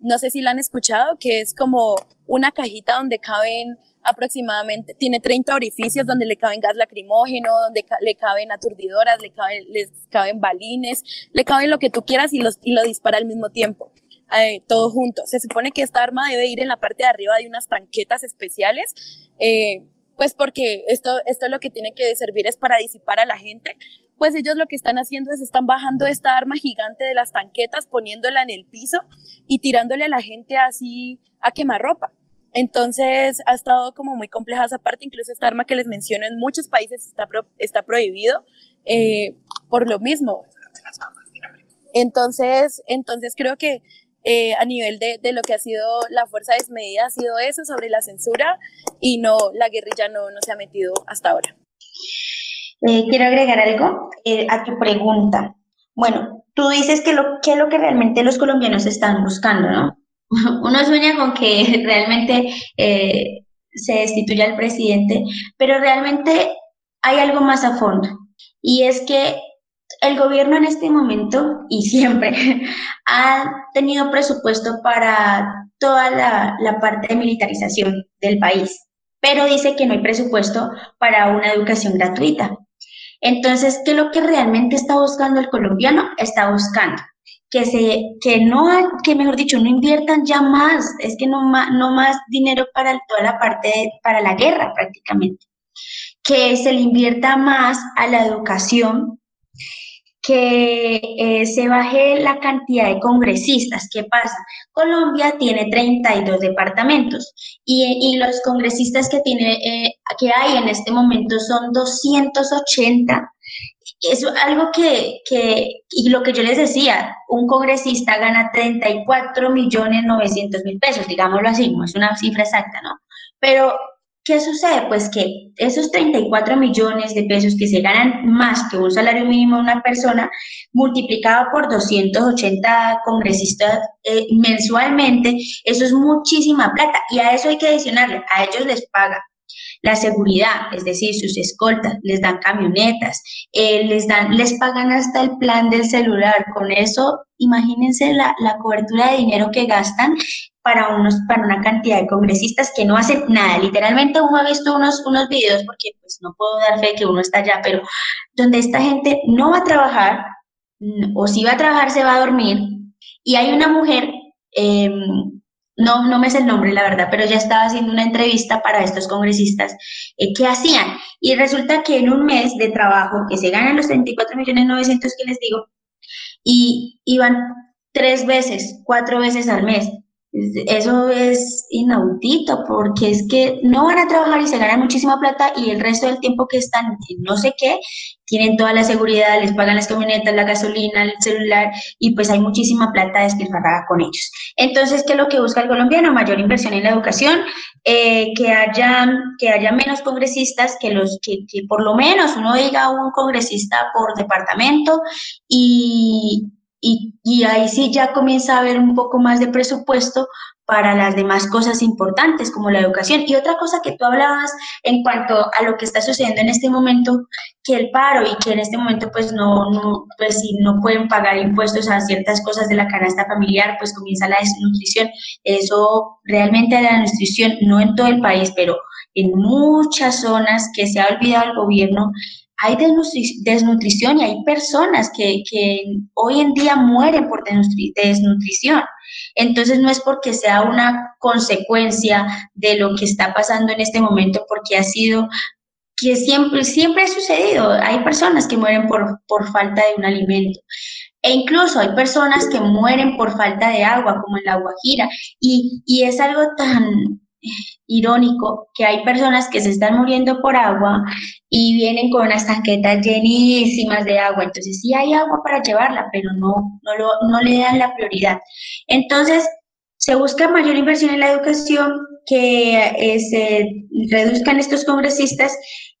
No sé si la han escuchado, que es como una cajita donde caben aproximadamente, tiene 30 orificios donde le caben gas lacrimógeno, donde le caben aturdidoras, le caben, les caben balines, le caben lo que tú quieras y, los, y lo dispara al mismo tiempo. Eh, todo junto. Se supone que esta arma debe ir en la parte de arriba de unas tanquetas especiales, eh, pues porque esto, esto lo que tiene que servir es para disipar a la gente. Pues ellos lo que están haciendo es están bajando esta arma gigante de las tanquetas, poniéndola en el piso y tirándole a la gente así a quemarropa. Entonces ha estado como muy compleja esa parte, incluso esta arma que les menciono en muchos países está, está prohibido eh, por lo mismo. Entonces, entonces creo que eh, a nivel de, de, lo que ha sido la fuerza desmedida, ha sido eso sobre la censura y no, la guerrilla no, no se ha metido hasta ahora.
Eh, quiero agregar algo eh, a tu pregunta. Bueno, tú dices que lo, que lo que realmente los colombianos están buscando, ¿no? Uno sueña con que realmente se destituya el presidente, pero realmente hay algo más a fondo. Y es que el gobierno en este momento y siempre ha tenido presupuesto para toda la, parte de militarización del país, pero dice que no hay presupuesto para una educación gratuita. Entonces, ¿qué es lo que realmente está buscando el colombiano? Está buscando que se que no que mejor dicho no inviertan ya más es que no más no más dinero para toda la parte para la guerra prácticamente que se le invierta más a la educación que eh, se baje la cantidad de congresistas. ¿Qué pasa? Colombia tiene 32 departamentos y, y los congresistas que, tiene, eh, que hay en este momento son 280. Es algo que, que, y lo que yo les decía, un congresista gana 34 millones 900 mil pesos, digámoslo así, no es una cifra exacta, ¿no? Pero ¿Qué sucede? Pues que esos 34 millones de pesos que se ganan más que un salario mínimo de una persona, multiplicado por 280 congresistas eh, mensualmente, eso es muchísima plata. Y a eso hay que adicionarle, a ellos les paga la seguridad, es decir, sus escoltas, les dan camionetas, eh, les, dan, les pagan hasta el plan del celular. Con eso, imagínense la, la cobertura de dinero que gastan para, unos, para una cantidad de congresistas que no hacen nada. Literalmente uno ha visto unos, unos videos, porque pues no puedo dar fe que uno está allá, pero donde esta gente no va a trabajar, o si va a trabajar se va a dormir, y hay una mujer, em, no, no me sé el nombre, la verdad, pero ya estaba haciendo una entrevista para estos congresistas, eh, ¿qué hacían? Y resulta que en un mes de trabajo, que se ganan los 34 millones 900 que les digo, y iban tres veces, cuatro veces al mes eso es inaudito porque es que no van a trabajar y se ganan muchísima plata y el resto del tiempo que están en no sé qué, tienen toda la seguridad, les pagan las camionetas, la gasolina, el celular y pues hay muchísima plata despilfarrada con ellos. Entonces, ¿qué es lo que busca el colombiano? Mayor inversión en la educación, eh, que, haya, que haya menos congresistas, que, los, que, que por lo menos uno diga un congresista por departamento y, y, ahí sí ya comienza a haber un poco más de presupuesto para las demás cosas importantes como la educación. Y otra cosa que tú hablabas en cuanto a lo que está sucediendo en este momento, que el paro y que en este momento pues no, pues si no pueden pagar impuestos a ciertas cosas de la canasta familiar, pues comienza la desnutrición. Eso realmente la nutrición, no en todo el país, pero en muchas zonas que se ha olvidado el gobierno, hay desnutrición y hay personas que, hoy en día mueren por desnutrición. Entonces no es porque sea una consecuencia de lo que está pasando en este momento, porque ha sido que siempre, siempre ha sucedido. Hay personas que mueren por, por falta de un alimento. E incluso hay personas que mueren por falta de agua, como en la Guajira. Y, y es algo tan irónico que hay personas que se están muriendo por agua y vienen con unas tanquetas llenísimas de agua. Entonces sí hay agua para llevarla, pero no, no, lo, no le dan la prioridad. Entonces se busca mayor inversión en la educación, que eh, se reduzcan estos congresistas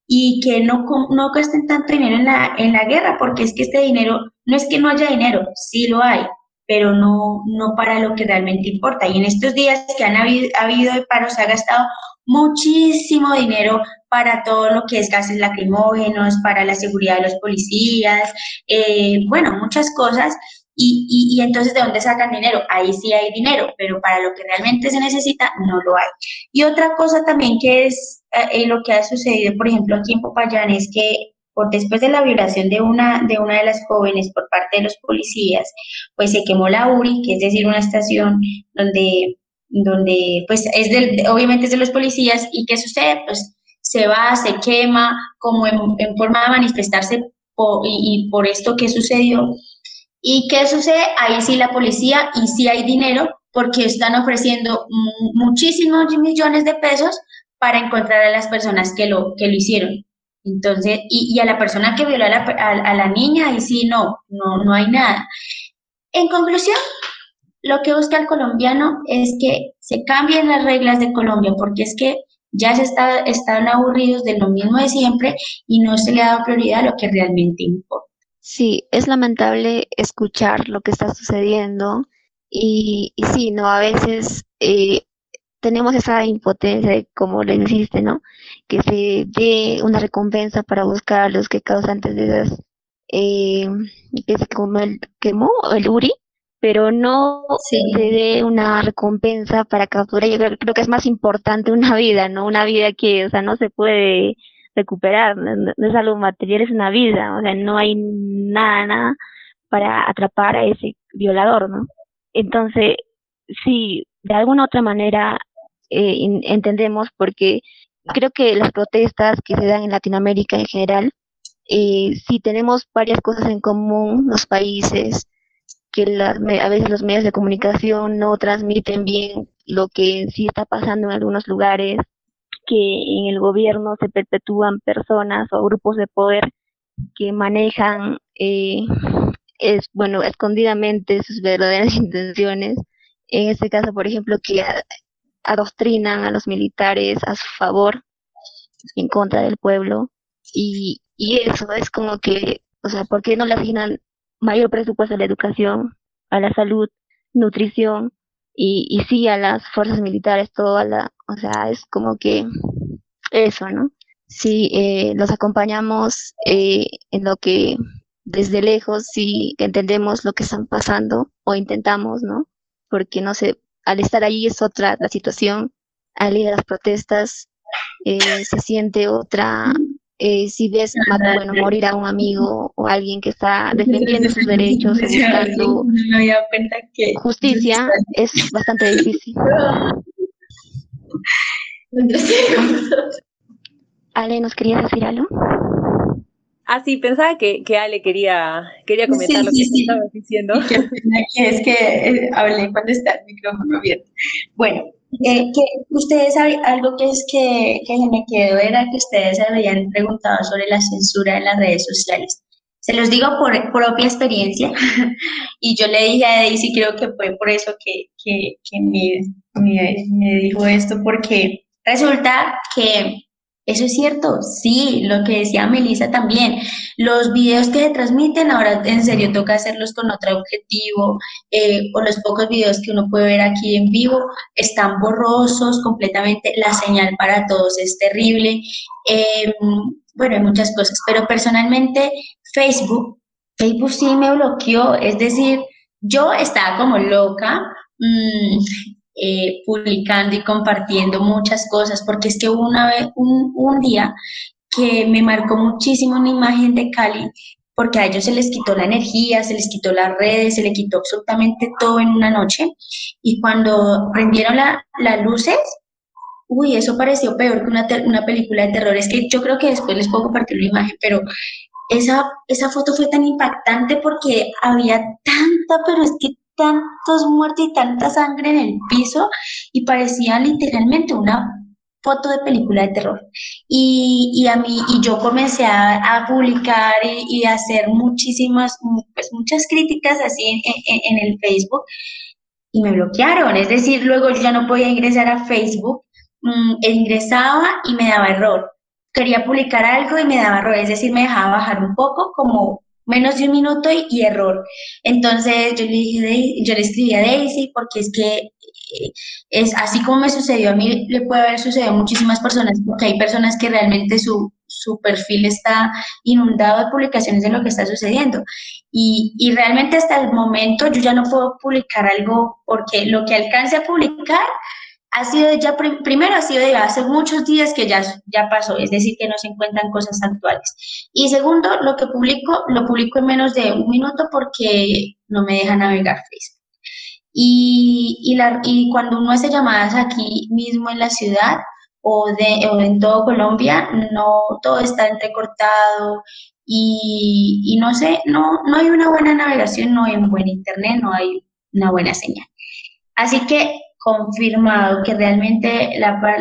y que no, no gasten tanto dinero en la, en la guerra, porque es que este dinero, no es que no haya dinero, sí lo hay, pero no, no para lo que realmente importa. Y en estos días que han habido, habido paros, se ha gastado muchísimo dinero para todo lo que es gases lacrimógenos, para la seguridad de los policías, eh, bueno, muchas cosas. Y, y, entonces, ¿de dónde sacan dinero? Ahí sí hay dinero, pero para lo que realmente se necesita, no lo hay. Y otra cosa también que es eh, lo que ha sucedido, por ejemplo, aquí en Popayán, es que por después de la violación de una, de una de las jóvenes por parte de los policías, pues se quemó la URI, que es decir, una estación donde, donde pues es del, obviamente es de los policías, y ¿qué sucede? Pues se va, se quema, como en, forma de manifestarse y, por esto que sucedió. ¿Y qué sucede? Ahí sí la policía y sí hay dinero porque están ofreciendo muchísimos millones de pesos para encontrar a las personas que lo, que lo hicieron. Entonces, y, a la persona que violó a la, niña, y sí, no, no, no hay nada. En conclusión, lo que busca el colombiano es que se cambien las reglas de Colombia, porque es que ya se está, están aburridos de lo mismo de siempre y no se le ha dado prioridad a lo que realmente importa.
Sí, es lamentable escuchar lo que está sucediendo y, y sí, no, a veces eh, tenemos esa impotencia como le insiste, ¿no? Que se dé una recompensa para buscar a los que causantes de esas, eh, que se como el, quemó el URI, pero no se dé una recompensa para capturar. Yo creo, que es más importante una vida, ¿no? Una vida que, o sea, no se puede recuperar, no, es algo material, es una vida, o sea, no hay nada, nada para atrapar a ese violador, ¿no? Entonces, sí, de alguna otra manera eh, entendemos porque creo que las protestas que se dan en Latinoamérica en general, eh, si tenemos varias cosas en común, los países, que a veces los medios de comunicación no transmiten bien lo que sí está pasando en algunos lugares, que en el gobierno se perpetúan personas o grupos de poder que manejan, eh, es, bueno, escondidamente sus verdaderas intenciones. En este caso, por ejemplo, que adoctrinan a los militares a su favor, en contra del pueblo. Y, y eso es como que, o sea, ¿por qué no le asignan mayor presupuesto a la educación, a la salud, nutrición y, y sí a las fuerzas militares, toda la, o sea, es como que eso, ¿no? Si eh, los acompañamos eh, en lo que desde lejos sí entendemos lo que están pasando o intentamos, ¿no? Porque no sé, al estar allí es otra la situación, al ir a las protestas eh, se siente otra, eh, si ves bueno, morir a un amigo o alguien que está defendiendo sus derechos, buscando justicia, es bastante difícil. Ale, ¿nos querías decir algo?
Ah, sí, pensaba que, que Ale quería, quería comentar lo que estabas diciendo.
es que eh, hablé cuando está el micrófono abierto. Bueno, eh, que ustedes algo que es que, que me quedó era que ustedes habían preguntado sobre la censura en las redes sociales. Se los digo por propia experiencia y yo le dije a Daisy, creo que fue por eso que, que, que me, me, me dijo esto, porque resulta que eso es cierto, sí, lo que decía Melissa también. Los videos que se transmiten ahora en serio toca hacerlos con otro objetivo, eh, o los pocos videos que uno puede ver aquí en vivo están borrosos completamente, la señal para todos es terrible. Em, bueno, hay muchas cosas, pero personalmente Facebook, Facebook sí me bloqueó, es decir, yo estaba como loca. Mm, eh, publicando y compartiendo muchas cosas, porque es que una vez, un, un día que me marcó muchísimo una imagen de Cali, porque a ellos se les quitó la energía, se les quitó las redes, se les quitó absolutamente todo en una noche. Y cuando prendieron las luces, uy, eso pareció peor que una, una película de terror. Es que yo creo que después les puedo compartir una imagen, pero esa, esa foto fue tan impactante porque había tanta, pero es que tantos muertos y tanta sangre en el piso y parecía literalmente una foto de película de terror. Y, y a mí, y yo comencé a, publicar y, y, a hacer muchísimas, pues muchas críticas así en, el Facebook y me bloquearon. Es decir, luego yo ya no podía ingresar a Facebook, mmm, ingresaba y me daba error. Quería publicar algo y me daba error, es decir, me dejaba bajar un poco como menos de un minuto y, y, error. Entonces yo le dije, yo le escribí a Daisy porque es que eh, es así como me sucedió a mí, le puede haber sucedido a muchísimas personas, porque hay personas que realmente su, su perfil está inundado de publicaciones de lo que está sucediendo. Y, y realmente hasta el momento yo ya no puedo publicar algo porque lo que alcance a publicar ha sido ya, primero ha sido de hace muchos días que ya, ya pasó, es decir, que no se encuentran cosas actuales. Y segundo, lo que publico, lo publico en menos de un minuto porque no me deja navegar Facebook. Y, y, la, y cuando uno hace llamadas aquí mismo en la ciudad o, de, o en todo Colombia, no todo está entrecortado y, y no sé, no, no hay una buena navegación, no hay un buen internet, no hay una buena señal. Así que confirmado que realmente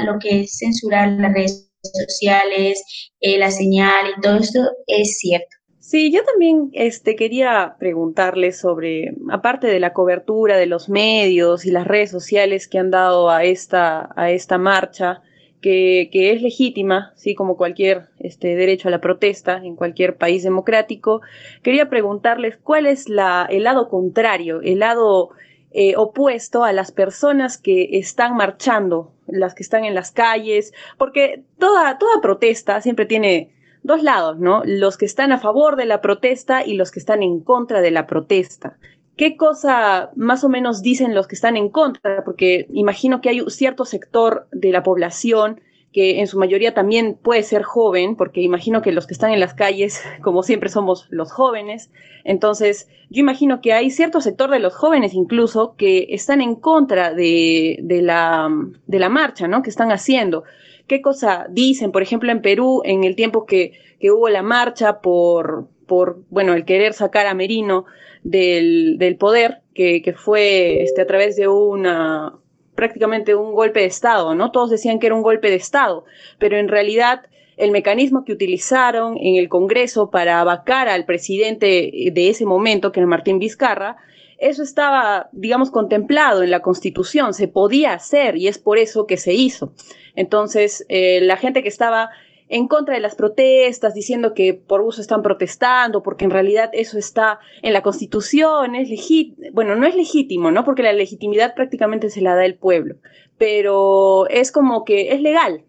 lo que es censurar las redes sociales, eh, la señal y todo esto es cierto.
Sí, yo también este, quería preguntarle sobre, aparte de la cobertura de los medios y las redes sociales que han dado a esta, a esta marcha, que, que es legítima, sí, como cualquier este, derecho a la protesta en cualquier país democrático, quería preguntarles cuál es la, el lado contrario, el lado eh, opuesto a las personas que están marchando, las que están en las calles, porque toda, toda protesta siempre tiene dos lados, ¿no? Los que están a favor de la protesta y los que están en contra de la protesta. ¿Qué cosa más o menos dicen los que están en contra? Porque imagino que hay un cierto sector de la población que en su mayoría también puede ser joven, porque imagino que los que están en las calles, como siempre somos los jóvenes, entonces yo imagino que hay cierto sector de los jóvenes incluso que están en contra de, de, la, de la marcha, ¿no? Que están haciendo. ¿Qué cosa dicen? Por ejemplo, en Perú, en el tiempo que, que hubo la marcha por, por, bueno, el querer sacar a Merino del, del poder, que, que fue este, a través de una, prácticamente un golpe de Estado, ¿no? Todos decían que era un golpe de Estado, pero en realidad el mecanismo que utilizaron en el Congreso para vacar al presidente de ese momento, que era Martín Vizcarra, eso estaba, digamos, contemplado en la Constitución, se podía hacer y es por eso que se hizo. Entonces, eh, la gente que estaba en contra de las protestas, diciendo que por uso están protestando, porque en realidad eso está en la Constitución, es legítimo, bueno, no es legítimo, ¿no? Porque la legitimidad prácticamente se la da el pueblo, pero es como que es legal.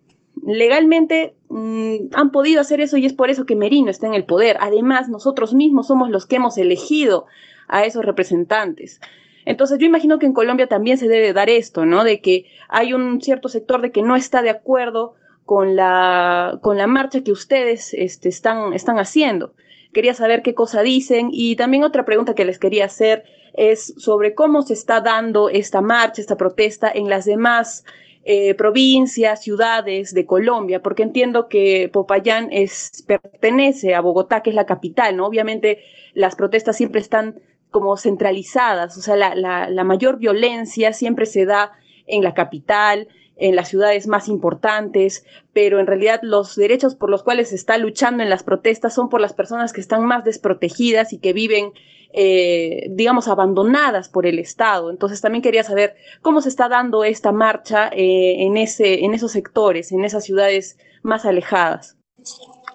Legalmente mmm, han podido hacer eso y es por eso que Merino está en el poder. Además, nosotros mismos somos los que hemos elegido a esos representantes. Entonces yo imagino que en Colombia también se debe dar esto, ¿no? De que hay un cierto sector de que no está de acuerdo con la, con la marcha que ustedes este, están, están haciendo. Quería saber qué cosa dicen y también otra pregunta que les quería hacer es sobre cómo se está dando esta marcha, esta protesta en las demás eh, provincias, ciudades de Colombia, porque entiendo que Popayán es, pertenece a Bogotá, que es la capital, ¿no? Obviamente las protestas siempre están como centralizadas, o sea, la, la, la mayor violencia siempre se da en la capital, en las ciudades más importantes, pero en realidad los derechos por los cuales se está luchando en las protestas son por las personas que están más desprotegidas y que viven, eh, digamos, abandonadas por el Estado. Entonces también quería saber cómo se está dando esta marcha eh, en, ese, en esos sectores, en esas ciudades más alejadas.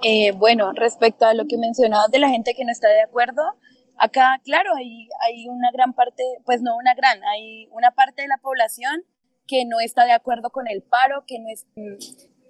Eh, bueno, respecto a lo que mencionabas de la gente que no está de acuerdo, acá, claro, hay, hay una gran parte, pues no una gran, hay una parte de la población que no está de acuerdo con el paro, que no, es,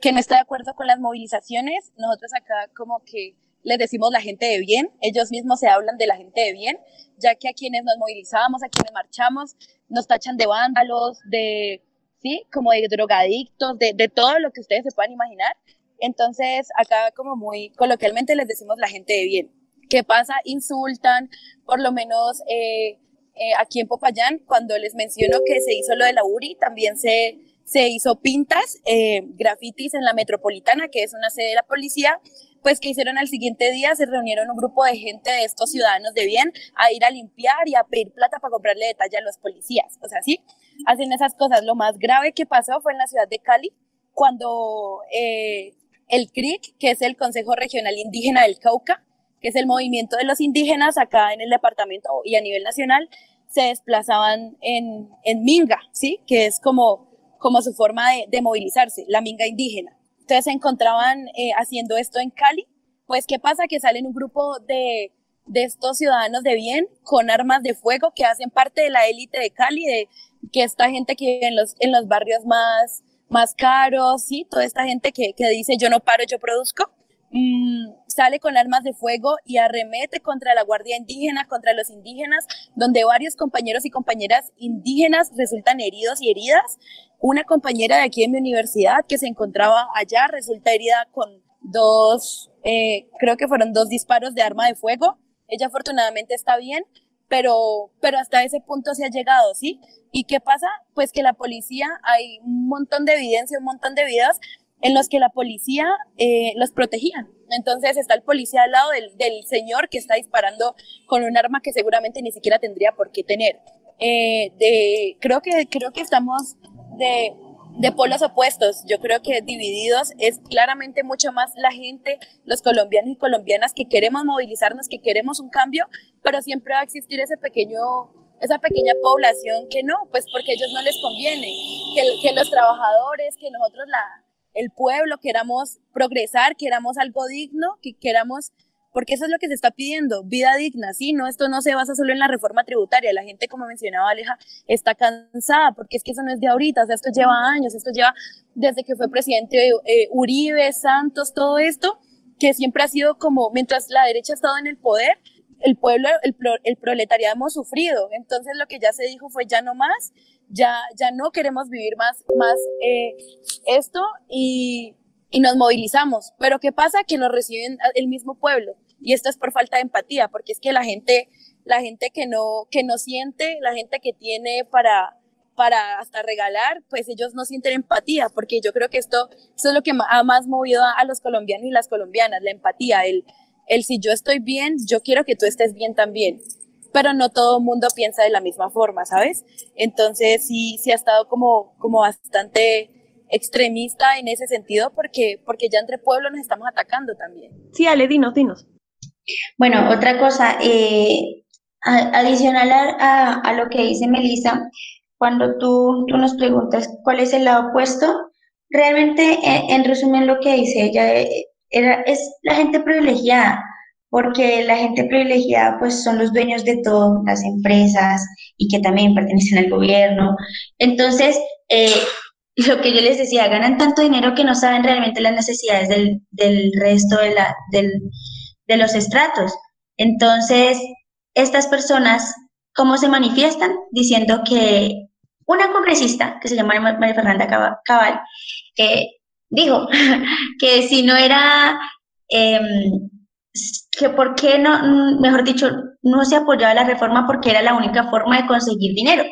que no está de acuerdo con las movilizaciones. Nosotros acá como que les decimos la gente de bien, ellos mismos se hablan de la gente de bien, ya que a quienes nos movilizamos, a quienes marchamos, nos tachan de vándalos, de, sí, como de drogadictos, de, de todo lo que ustedes se puedan imaginar. Entonces, acá como muy coloquialmente les decimos la gente de bien. ¿Qué pasa? Insultan, por lo menos eh, eh, aquí en Popayán, cuando les menciono que se hizo lo de la URI, también se, se hizo pintas, eh, grafitis en la metropolitana, que es una sede de la policía, pues que hicieron al siguiente día, se reunieron un grupo de gente de estos ciudadanos de bien a ir a limpiar y a pedir plata para comprarle detalle a los policías. O sea, sí, hacen esas cosas. Lo más grave que pasó fue en la ciudad de Cali, cuando eh, el CRIC, que es el Consejo Regional Indígena del Cauca, que es el movimiento de los indígenas acá en el departamento y a nivel nacional, se desplazaban en, en Minga, ¿sí? Que es como, como su forma de, de movilizarse, la Minga indígena. Entonces se encontraban eh, haciendo esto en Cali. Pues, ¿qué pasa? Que salen un grupo de, de estos ciudadanos de bien con armas de fuego que hacen parte de la élite de Cali, de que esta gente que vive en los, en los barrios más, más caros, ¿sí? Toda esta gente que, que dice yo no paro, yo produzco, mmm, sale con armas de fuego y arremete contra la Guardia Indígena, contra los indígenas, donde varios compañeros y compañeras indígenas resultan heridos y heridas. Una compañera de aquí en mi universidad que se encontraba allá resulta herida con dos, eh, creo que fueron dos disparos de arma de fuego. Ella afortunadamente está bien, pero, pero hasta ese punto se ha llegado, ¿sí? ¿Y qué pasa? Pues que la policía, hay un montón de evidencia, un montón de videos en los que la policía eh, los protegían. Entonces está el policía al lado del, del, señor que está disparando con un arma que seguramente ni siquiera tendría por qué tener. Eh, de, creo, que, creo que estamos de, de polos opuestos. Yo creo que divididos es claramente mucho más la gente, los colombianos y colombianas que queremos movilizarnos, que queremos un cambio, pero siempre va a existir ese pequeño esa pequeña población que no, pues porque a ellos no les conviene, que, que los trabajadores, que nosotros la, el pueblo queramos progresar, queramos algo digno, que queramos porque eso es lo que se está pidiendo, vida digna, ¿sí? No, esto no se basa solo en la reforma tributaria, la gente, como mencionaba Aleja, está cansada, porque es que eso no es de ahorita, o sea, esto lleva años, esto lleva desde que fue presidente eh, Uribe, Santos, todo esto, que siempre ha sido como, mientras la derecha ha estado en el poder, el pueblo, el, el proletariado hemos sufrido, entonces lo que ya se dijo fue ya no más, ya, ya no queremos vivir más, más eh, esto y, y nos movilizamos. Pero ¿qué pasa? Que nos reciben el mismo pueblo. Y esto es por falta de empatía, porque es que la gente, la gente que no, que no siente, la gente que tiene para, para hasta regalar, pues ellos no sienten empatía, porque yo creo que esto, es lo que ha más movido a, a, los colombianos y las colombianas, la empatía, el, el si yo estoy bien, yo quiero que tú estés bien también. Pero no todo el mundo piensa de la misma forma, ¿sabes? Entonces sí, sí ha estado como, como bastante extremista en ese sentido porque, porque ya entre pueblos nos estamos atacando también.
Sí, Ale, dinos, dinos.
Bueno, otra cosa, eh, adicional a, a, lo que dice Melissa, cuando tú, tú nos preguntas cuál es el lado opuesto, realmente, en, en resumen, lo que dice ella eh, era, es la gente privilegiada, porque la gente privilegiada pues son los dueños de todo, las empresas y que también pertenecen al gobierno. Entonces, eh, lo que yo les decía, ganan tanto dinero que no saben realmente las necesidades del, del resto de, la, del, de los estratos. Entonces, estas personas, ¿cómo se manifiestan? Diciendo que una congresista, que se llama María Fernanda Cabal, eh, dijo que si no era, eh, que por qué no, mejor dicho, no se apoyaba la reforma porque era la única forma de conseguir dinero.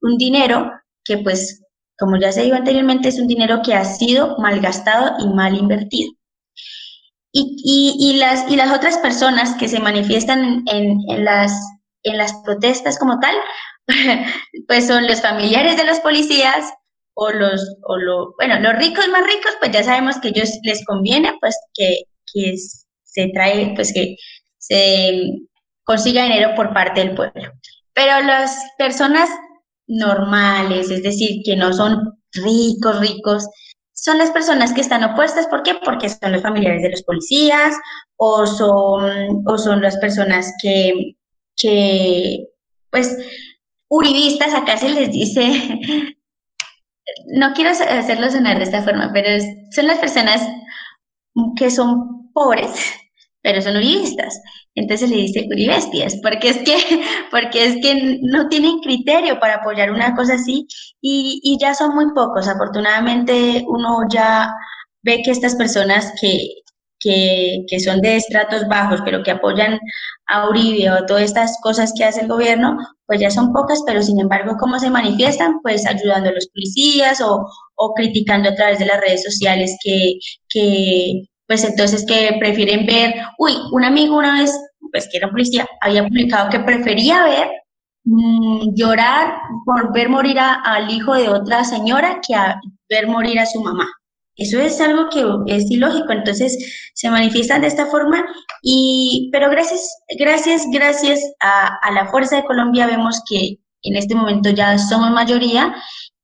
Un dinero que pues como ya se dijo anteriormente, es un dinero que ha sido malgastado y mal invertido. Y, y, y, las, y las otras personas que se manifiestan en, en, las, en las protestas como tal, pues son los familiares de los policías o los, o lo, bueno, los ricos más ricos, pues ya sabemos que ellos les conviene, pues que, que se trae, pues que se consiga dinero por parte del pueblo. Pero las personas normales, es decir, que no son ricos, ricos, son las personas que están opuestas. ¿Por qué? Porque son los familiares de los policías o son, o son las personas que, que, pues, uribistas, acá se les dice, no quiero hacerlo sonar de esta forma, pero son las personas que son pobres, pero son uribistas. Entonces le dice uribestias, porque es que, porque es que no tienen criterio para apoyar una cosa así y, y ya son muy pocos. Afortunadamente uno ya ve que estas personas que, que, que, son de estratos bajos, pero que apoyan a Uribe o todas estas cosas que hace el gobierno, pues ya son pocas, pero sin embargo, ¿cómo se manifiestan? Pues ayudando a los policías o, o criticando a través de las redes sociales que, que, pues entonces que prefieren ver, uy, un amigo una vez, pues que era policía, había publicado que prefería ver mm, llorar por ver morir al hijo de otra señora que a ver morir a su mamá. Eso es algo que es ilógico, entonces se manifiestan de esta forma y, pero gracias, gracias, gracias a, a la Fuerza de Colombia vemos que en este momento ya somos mayoría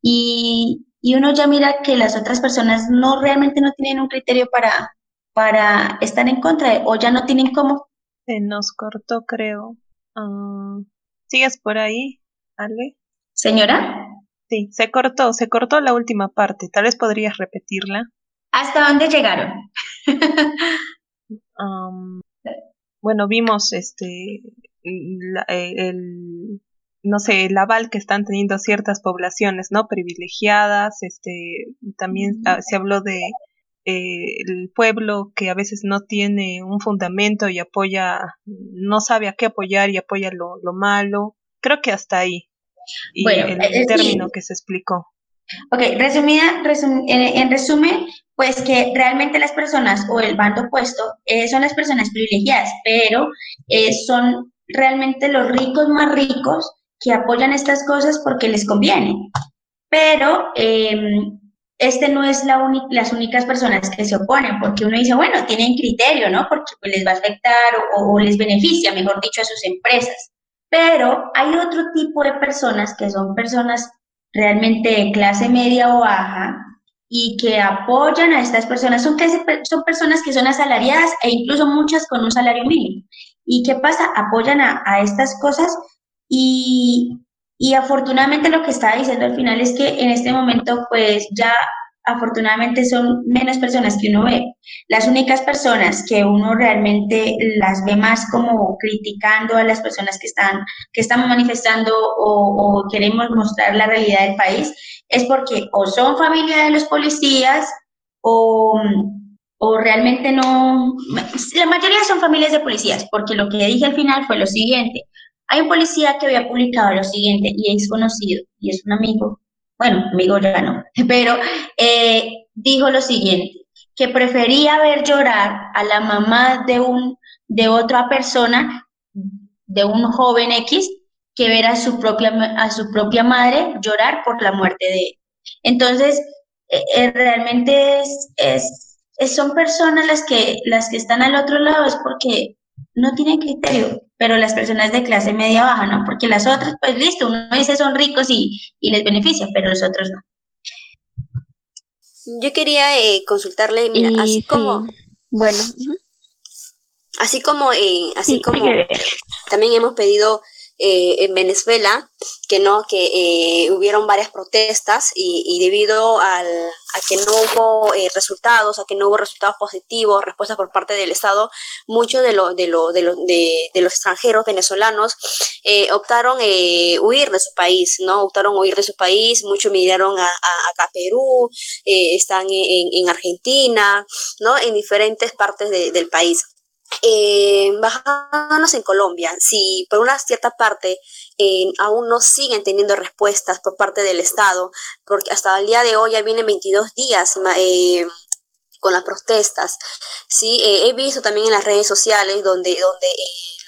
y, y uno ya mira que las otras personas no realmente no tienen un criterio para, para estar en contra o ya no tienen cómo.
Se nos cortó, creo. Uh, ¿Sigues por ahí, Ale?
Señora.
Sí, se cortó, se cortó la última parte. Tal vez podrías repetirla.
¿Hasta dónde llegaron?
um, bueno, vimos este la, el, no sé, el aval que están teniendo ciertas poblaciones, ¿no? Privilegiadas, este, también se habló de eh, el pueblo que a veces no tiene un fundamento y apoya, no sabe a qué apoyar y apoya lo, lo malo. Creo que hasta ahí. Y bueno, el, el término que se explicó.
Ok, resumida, resum, en, en, resumen, pues que realmente las personas o el bando opuesto eh, son las personas privilegiadas, pero eh, son realmente los ricos más ricos que apoyan estas cosas porque les conviene. Pero eh, este no es la las únicas personas que se oponen, porque uno dice, bueno, tienen criterio, ¿no? Porque pues, les va a afectar o, les beneficia, mejor dicho, a sus empresas. Pero hay otro tipo de personas que son personas realmente de clase media o baja y que apoyan a estas personas. Son, son personas que son asalariadas e incluso muchas con un salario mínimo. ¿Y qué pasa? Apoyan a, a estas cosas y, y afortunadamente lo que estaba diciendo al final es que en este momento pues ya afortunadamente son menos personas que uno ve. Las únicas personas que uno realmente las ve más como criticando a las personas que están, que estamos manifestando o, o queremos mostrar la realidad del país es porque o son familia de los policías o, o realmente no, la mayoría son familias de policías, porque lo que dije al final fue lo siguiente, hay un policía que había publicado lo siguiente y es conocido y es un amigo, bueno, amigo ya no, pero eh, dijo lo siguiente, que prefería ver llorar a la mamá de, un, de otra persona, de un joven X, que ver a su propia, a su propia madre llorar por la muerte de él. Entonces, eh, eh, realmente es, es, es, son personas las que, las que están al otro lado, es porque no tienen criterio, pero las personas de clase media baja, ¿no? Porque las otras, pues listo, uno dice son ricos y, y les beneficia, pero los otros no.
Yo quería eh, consultarle, mira, y, así como...
Bueno.
Así como, eh, así sí, como también hemos pedido eh, en Venezuela, que no, que eh, hubieron varias protestas y, y debido al, a que no hubo eh, resultados, a que no hubo resultados positivos, respuestas por parte del Estado, muchos de, lo, de, lo, de, lo, de, los extranjeros venezolanos eh, optaron eh, huir de su país, ¿no? Optaron huir de su país, muchos migraron a, a, acá a Perú, están en, en, Argentina, ¿no? En diferentes partes de, del país eh, bajándonos en Colombia, si por una cierta parte eh, aún no siguen teniendo respuestas por parte del Estado, porque hasta el día de hoy ya vienen 22 días eh, con las protestas. Sí, eh, he visto también en las redes sociales donde, donde eh,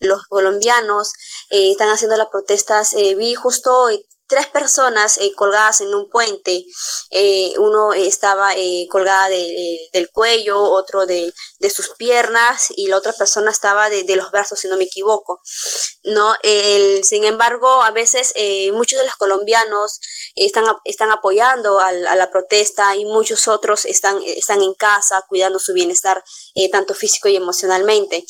lo, los colombianos eh, están haciendo las protestas. vi justo tres personas eh, colgadas en un puente. Eh, uno estaba eh, colgada de, de, del cuello, otro de, de, sus piernas y la otra persona estaba de, de los brazos, si no me equivoco. ¿no? Sin embargo, a veces muchos de los colombianos están, están apoyando a, a, la protesta y muchos otros están, están en casa cuidando su bienestar, tanto físico y emocionalmente.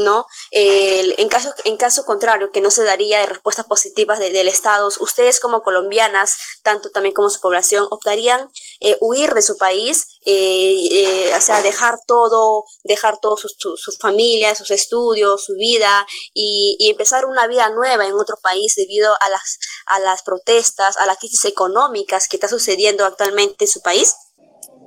¿No? en, caso, en caso contrario, que no se daría respuestas positivas de, del Estado, ustedes como colombianas, tanto también como su población, optarían eh, huir de su país, eh, eh, o sea, dejar todo, dejar todo sus su, su familia, sus estudios, su vida y, y, empezar una vida nueva en otro país debido a las, a las protestas, a las crisis económicas que está sucediendo actualmente en su país?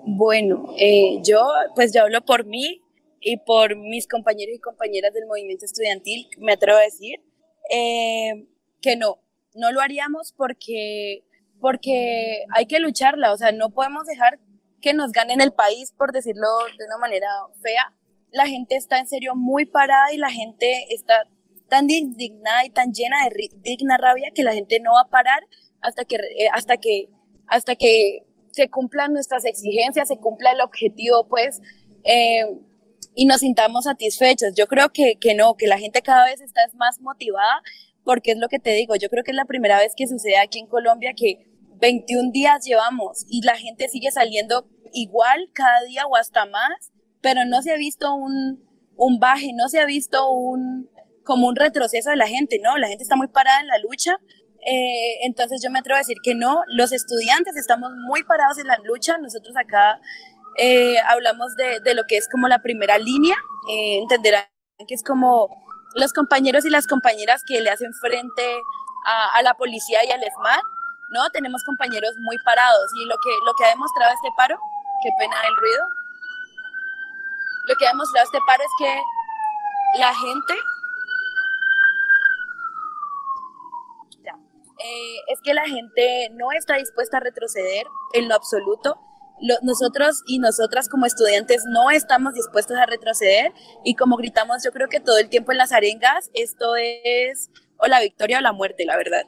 Bueno, eh, yo pues yo hablo por mí y por mis compañeros y compañeras del movimiento estudiantil, me atrevo a decir eh, que no, no lo haríamos porque, porque hay que lucharla, o sea, no podemos dejar que nos ganen el país, por decirlo de una manera fea. La gente está en serio muy parada y la gente está tan indignada y tan llena de digna rabia que la gente no va a parar hasta que, eh, hasta que, hasta que se cumplan nuestras exigencias, se cumpla el objetivo, pues, eh, y nos sintamos satisfechos. Yo creo que, que no, que la gente cada vez está más motivada, porque es lo que te digo, yo creo que es la primera vez que sucede aquí en Colombia que 21 días llevamos y la gente sigue saliendo igual cada día o hasta más, pero no se ha visto un, un baje, no se ha visto un, como un retroceso de la gente, ¿no? La gente está muy parada en la lucha. Eh, entonces yo me atrevo a decir que no, los estudiantes estamos muy parados en la lucha, nosotros acá eh, hablamos de, de, lo que es como la primera línea, eh, entenderán que es como los compañeros y las compañeras que le hacen frente a, la policía y al ESMAD, ¿no? Tenemos compañeros muy parados y lo que, lo que ha demostrado este paro, qué pena el ruido, lo que ha demostrado este paro es que la gente eh, es que la gente no está dispuesta a retroceder en lo absoluto nosotros y nosotras como estudiantes no estamos dispuestos a retroceder y como gritamos yo creo que todo el tiempo en las arengas, esto es o la victoria o la muerte, la verdad.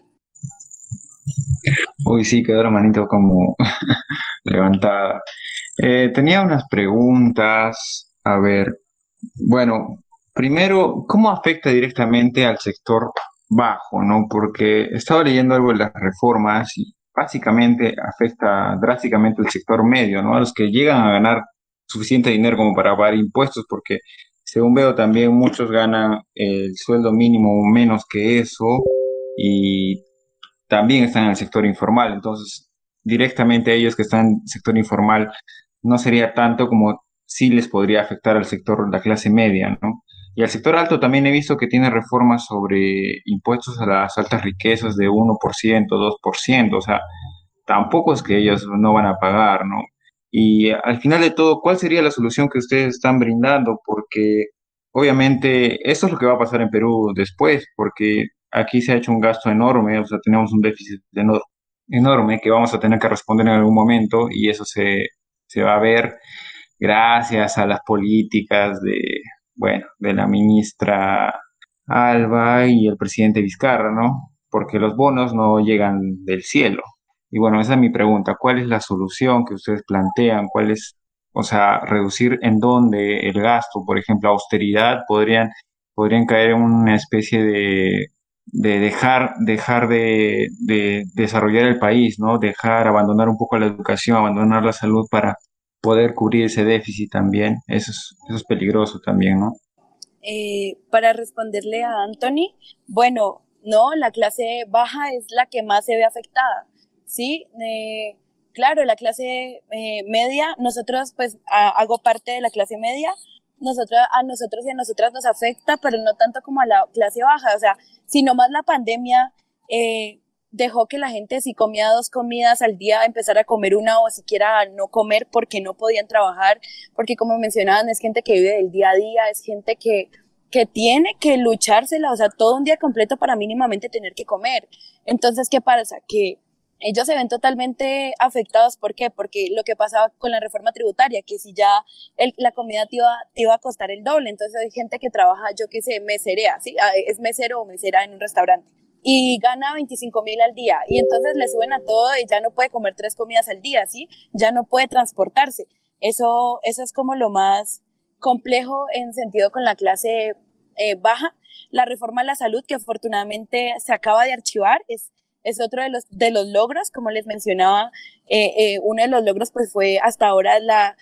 Uy, sí, quedó la manito como levantada. Eh, tenía unas preguntas. A ver, bueno, primero, ¿cómo afecta directamente al sector bajo, no? Porque estaba leyendo algo de las reformas y básicamente afecta drásticamente el sector medio, ¿no? A los que llegan a ganar suficiente dinero como para pagar impuestos, porque según veo también muchos ganan el sueldo mínimo menos que eso y también están en el sector informal. Entonces, directamente ellos que están en el sector informal no sería tanto como sí les podría afectar al sector, la clase media, ¿no? Y al sector alto también he visto que tiene reformas sobre impuestos a las altas riquezas de 1%, 2%, o sea, tampoco es que ellos no van a pagar, ¿no? Y al final de todo, ¿cuál sería la solución que ustedes están brindando? Porque obviamente esto es lo que va a pasar en Perú después, porque aquí se ha hecho un gasto enorme, o sea, tenemos un déficit enorme que vamos a tener que responder en algún momento y eso se, se va a ver gracias a las políticas de bueno, de la ministra Alba y el presidente Vizcarra, ¿no? Porque los bonos no llegan del cielo. Y bueno, esa es mi pregunta. ¿Cuál es la solución que ustedes plantean? ¿Cuál es, o sea, reducir en dónde el gasto? Por ejemplo, austeridad, podrían, podrían caer en una especie de, de dejar, dejar de, de desarrollar el país, ¿no? Dejar, abandonar un poco la educación, abandonar la salud para poder cubrir ese déficit también. Eso es, eso es peligroso también, ¿no?
Eh, para responderle a Anthony, bueno, no, la clase baja es la que más se ve afectada, ¿sí? Eh, claro, la clase eh, media, nosotros pues hago parte de la clase media, nosotros, a nosotros y a nosotras nos afecta, pero no tanto como a la clase baja, o sea, si más la pandemia eh, dejó que la gente si comía dos comidas al día empezara a comer una o siquiera no comer porque no podían trabajar, porque como mencionaban es gente que vive del día a día, es gente que, que tiene que luchársela, o sea, todo un día completo para mínimamente tener que comer. Entonces, ¿qué pasa? Que ellos se ven totalmente afectados. ¿Por qué? Porque lo que pasaba con la reforma tributaria, que si ya la comida te iba, te iba, a costar el doble, entonces hay gente que trabaja, yo qué sé, meserea, ¿sí? Ah, es mesero o mesera en un restaurante y gana 25 mil al día y entonces le suben a todo y ya no puede comer tres comidas al día, ¿sí? Ya no puede transportarse. Eso, eso es como lo más complejo en sentido con la clase eh, baja. La reforma a la salud, que afortunadamente se acaba de archivar, es, es otro de los, de los logros, como les mencionaba, eh, eh, uno de los logros pues fue hasta ahora la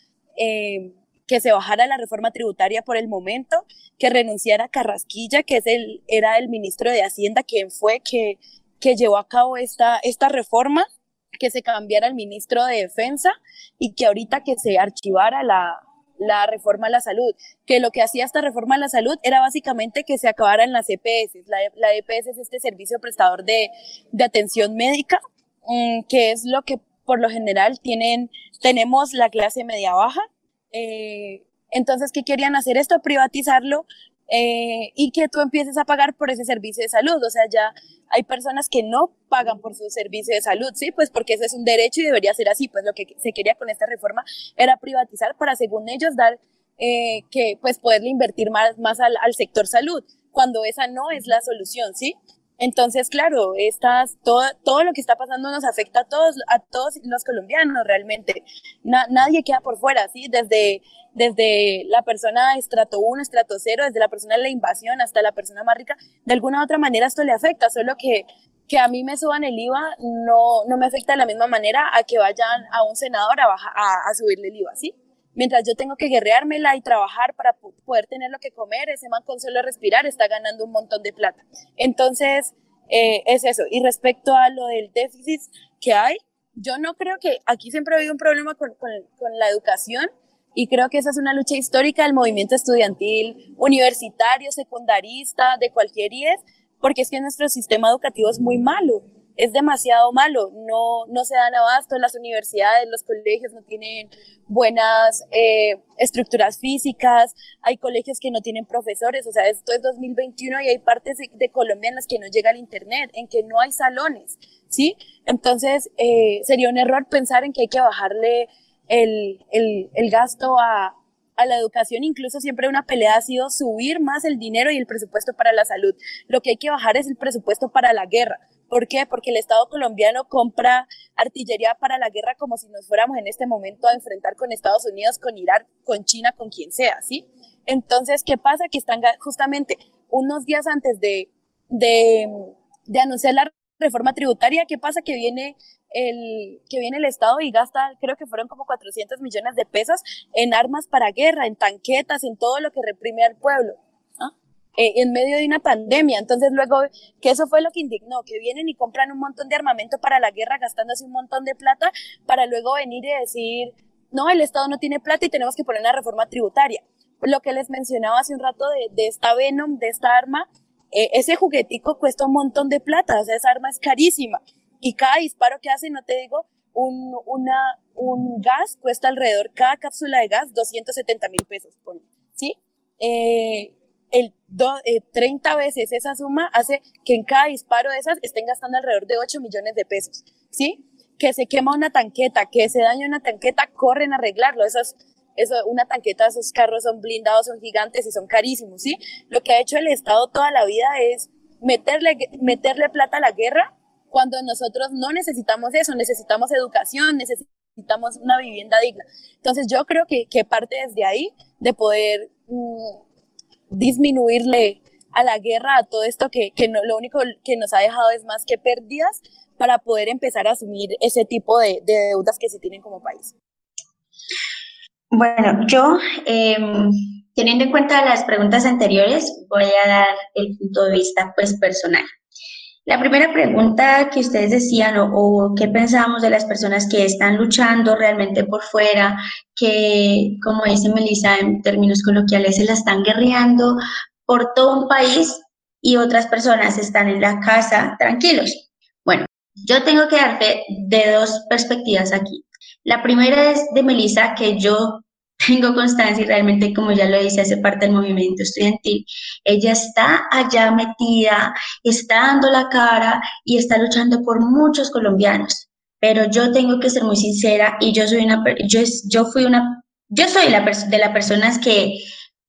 que se bajara la reforma tributaria por el momento, que renunciara Carrasquilla, que es el, era el ministro de Hacienda, quien fue que, que llevó a cabo esta, esta reforma, que se cambiara el ministro de Defensa y que ahorita que se archivara la, la reforma a la salud, que lo que hacía esta reforma a la salud era básicamente que se acabaran las EPS. La, la EPS es este servicio prestador de, de atención médica, mm, que es lo que por lo general tienen, tenemos la clase media baja. Eh, entonces, ¿qué querían hacer esto? Privatizarlo eh, y que tú empieces a pagar por ese servicio de salud. O sea, ya hay personas que no pagan por su servicio de salud, ¿sí? Pues porque ese es un derecho y debería ser así. Pues lo que se quería con esta reforma era privatizar para, según ellos, dar eh, que, pues, poderle invertir más, más al, al sector salud, cuando esa no es la solución, ¿sí? Entonces, claro, estas, todo, todo lo que está pasando nos afecta a todos, a todos los colombianos realmente. nadie queda por fuera, ¿sí? Desde, desde la persona estrato 1, estrato 0, desde la persona de la invasión hasta la persona más rica, de alguna u otra manera esto le afecta, solo que, que a mí me suban el IVA no, no me afecta de la misma manera a que vayan a un senador a, a, a subirle el IVA, ¿sí? Mientras yo tengo que guerreármela y trabajar para poder tener lo que comer, ese man con solo respirar está ganando un montón de plata. Entonces, eh, es eso. Y respecto a lo del déficit que hay, yo no creo que aquí siempre ha habido un problema con, con, con la educación y creo que esa es una lucha histórica del movimiento estudiantil, universitario, secundarista, de cualquier IES, porque es que nuestro sistema educativo es muy malo es demasiado malo, no, no se dan abasto, las universidades, los colegios no tienen buenas eh, estructuras físicas, hay colegios que no tienen profesores, o sea, esto es 2021 y hay partes de, Colombia en las que no llega el Internet, en que no hay salones, ¿sí? Entonces, eh, sería un error pensar en que hay que bajarle el, el, el gasto a, a la educación, incluso siempre una pelea ha sido subir más el dinero y el presupuesto para la salud. Lo que hay que bajar es el presupuesto para la guerra. ¿Por qué? Porque el Estado colombiano compra artillería para la guerra como si nos fuéramos en este momento a enfrentar con Estados Unidos, con Irán, con China, con quien sea, ¿sí? Entonces, ¿qué pasa? Que están justamente unos días antes de, de, anunciar la reforma tributaria, ¿qué pasa? Que viene el, que viene el Estado y gasta, creo que fueron como 400 millones de pesos en armas para guerra, en tanquetas, en todo lo que reprime al pueblo. Eh, en medio de una pandemia. Entonces luego, que eso fue lo que indignó, que vienen y compran un montón de armamento para la guerra gastándose un montón de plata para luego venir y decir, no, el Estado no tiene plata y tenemos que poner una reforma tributaria. Lo que les mencionaba hace un rato de, de esta Venom, de esta arma, eh, ese juguetico cuesta un montón de plata, o sea, esa arma es carísima. Y cada disparo que hace, no te digo, un, una, un gas cuesta alrededor, cada cápsula de gas, 270 mil pesos, ¿sí? Eh, el 30 eh, veces esa suma hace que en cada disparo de esas estén gastando alrededor de 8 millones de pesos, ¿sí? Que se quema una tanqueta, que se daña una tanqueta, corren a arreglarlo. Esas, eso, una tanqueta, esos carros son blindados, son gigantes y son carísimos, ¿sí? Lo que ha hecho el Estado toda la vida es meterle, meterle plata a la guerra cuando nosotros no necesitamos eso, necesitamos educación, necesitamos una vivienda digna. Entonces yo creo que, que parte desde ahí de poder mm, disminuirle a la guerra, a todo esto que, que no, lo único que nos ha dejado es más que pérdidas para poder empezar a asumir ese tipo de, de deudas que se tienen como país.
Bueno, yo, em, teniendo en cuenta las preguntas anteriores, voy a dar el punto de vista pues personal. La primera pregunta que ustedes decían o, qué pensábamos de las personas que están luchando realmente por fuera, que como dice Melissa en términos coloquiales se la están guerreando por todo un país y otras personas están en la casa tranquilos. Bueno, yo tengo que darte de dos perspectivas aquí. La primera es de Melissa, que yo tengo constancia y realmente, como ya lo dice, hace parte del movimiento estudiantil. Ella está allá metida, está dando la cara y está luchando por muchos colombianos. Pero yo tengo que ser muy sincera y yo soy una, yo, yo fui una, yo soy la de las personas que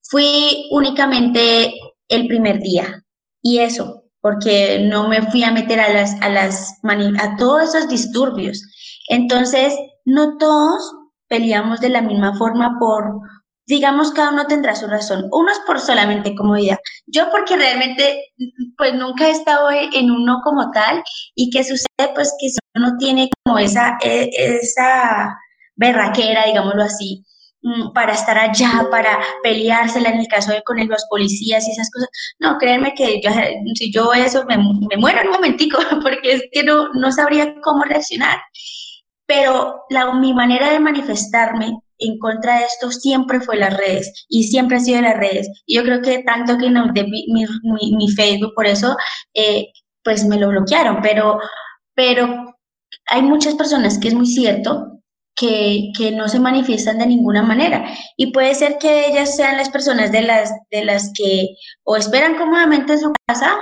fui únicamente el primer día. Y eso, porque no me fui a meter a las, a las, a todos esos disturbios. Entonces, no todos peleamos de la misma forma por, digamos, cada uno tendrá su razón. Uno es por solamente comodidad. Yo porque realmente, pues nunca he estado en uno como tal y que sucede, pues que si uno tiene como esa, e, esa berraquera, digámoslo así, mm, para estar allá, para peleársela en el caso de con los policías y esas cosas. No, créanme que yo, si yo eso me, me muero en un momentico porque es que no, no sabría cómo reaccionar pero la, mi manera de manifestarme en contra de esto siempre fue las redes y siempre ha sido las redes. Yo creo que tanto que no, de mi, mi, mi, Facebook, por eso, eh, pues me lo bloquearon, pero, pero hay muchas personas que es muy cierto que, que, no se manifiestan de ninguna manera. Y puede ser que ellas sean las personas de las, de las que o esperan cómodamente en su casa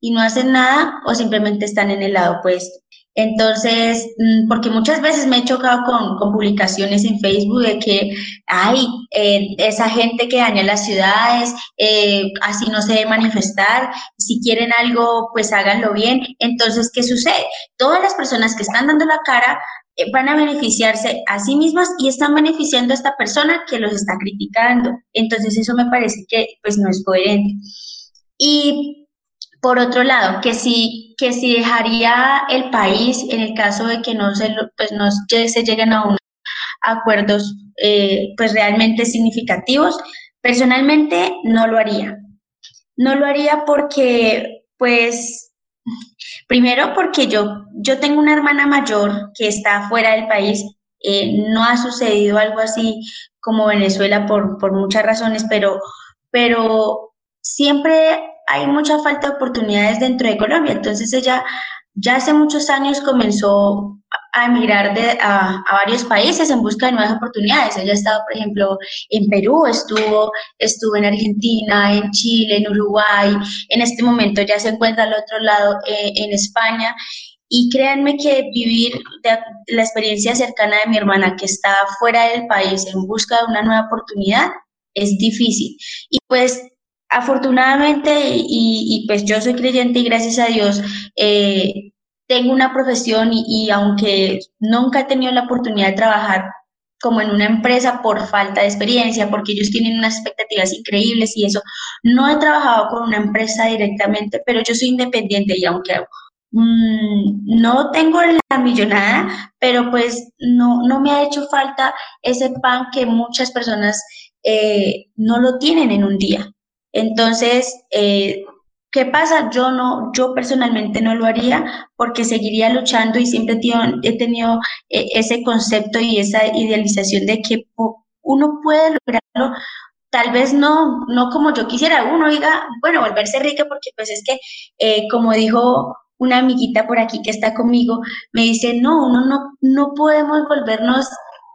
y no hacen nada o simplemente están en el lado opuesto. Entonces, mm, porque muchas veces me he chocado con, publicaciones en Facebook de que, ay, eh, esa gente que daña las ciudades, eh, así no se debe manifestar, si quieren algo, pues háganlo bien. Entonces, ¿qué sucede? Todas las personas que están dando la cara eh, van a beneficiarse a sí mismas y están beneficiando a esta persona que los está criticando. Entonces, eso me parece que, pues, no es coherente. Y por otro lado, que si, que si dejaría el país en el caso de que no se, pues no se lleguen a unos acuerdos eh, pues realmente significativos, personalmente no lo haría. No lo haría porque, pues, primero porque yo, yo tengo una hermana mayor que está fuera del país. Eh, no ha sucedido algo así como Venezuela por, por muchas razones, pero, pero siempre hay mucha falta de oportunidades dentro de Colombia. Entonces ella ya hace muchos años comenzó a emigrar de, a, varios países en busca de nuevas oportunidades. Ella ha estado, por ejemplo, en Perú, estuvo, estuvo en Argentina, en Chile, en Uruguay. En este momento ya se encuentra al otro lado, eh, en España. Y créanme que vivir la experiencia cercana de mi hermana que está fuera del país en busca de una nueva oportunidad es difícil. Y pues afortunadamente, y, pues yo soy creyente y gracias a Dios, eh, tengo una profesión y, aunque nunca he tenido la oportunidad de trabajar como en una empresa por falta de experiencia, porque ellos tienen unas expectativas increíbles y eso, no he trabajado con una empresa directamente, pero yo soy independiente y aunque mm, no tengo la millonada, pero pues no, no me ha hecho falta ese pan que muchas personas eh, no lo tienen en un día. Entonces, eh, ¿qué pasa? Yo no, yo personalmente no lo haría porque seguiría luchando y siempre he tenido eh, ese concepto y esa idealización de que uno puede lograrlo tal vez no, no como yo quisiera, uno diga, bueno, volverse rica porque pues es que, eh, como dijo una amiguita por aquí que está conmigo, me dice, no, uno no, no podemos volvernos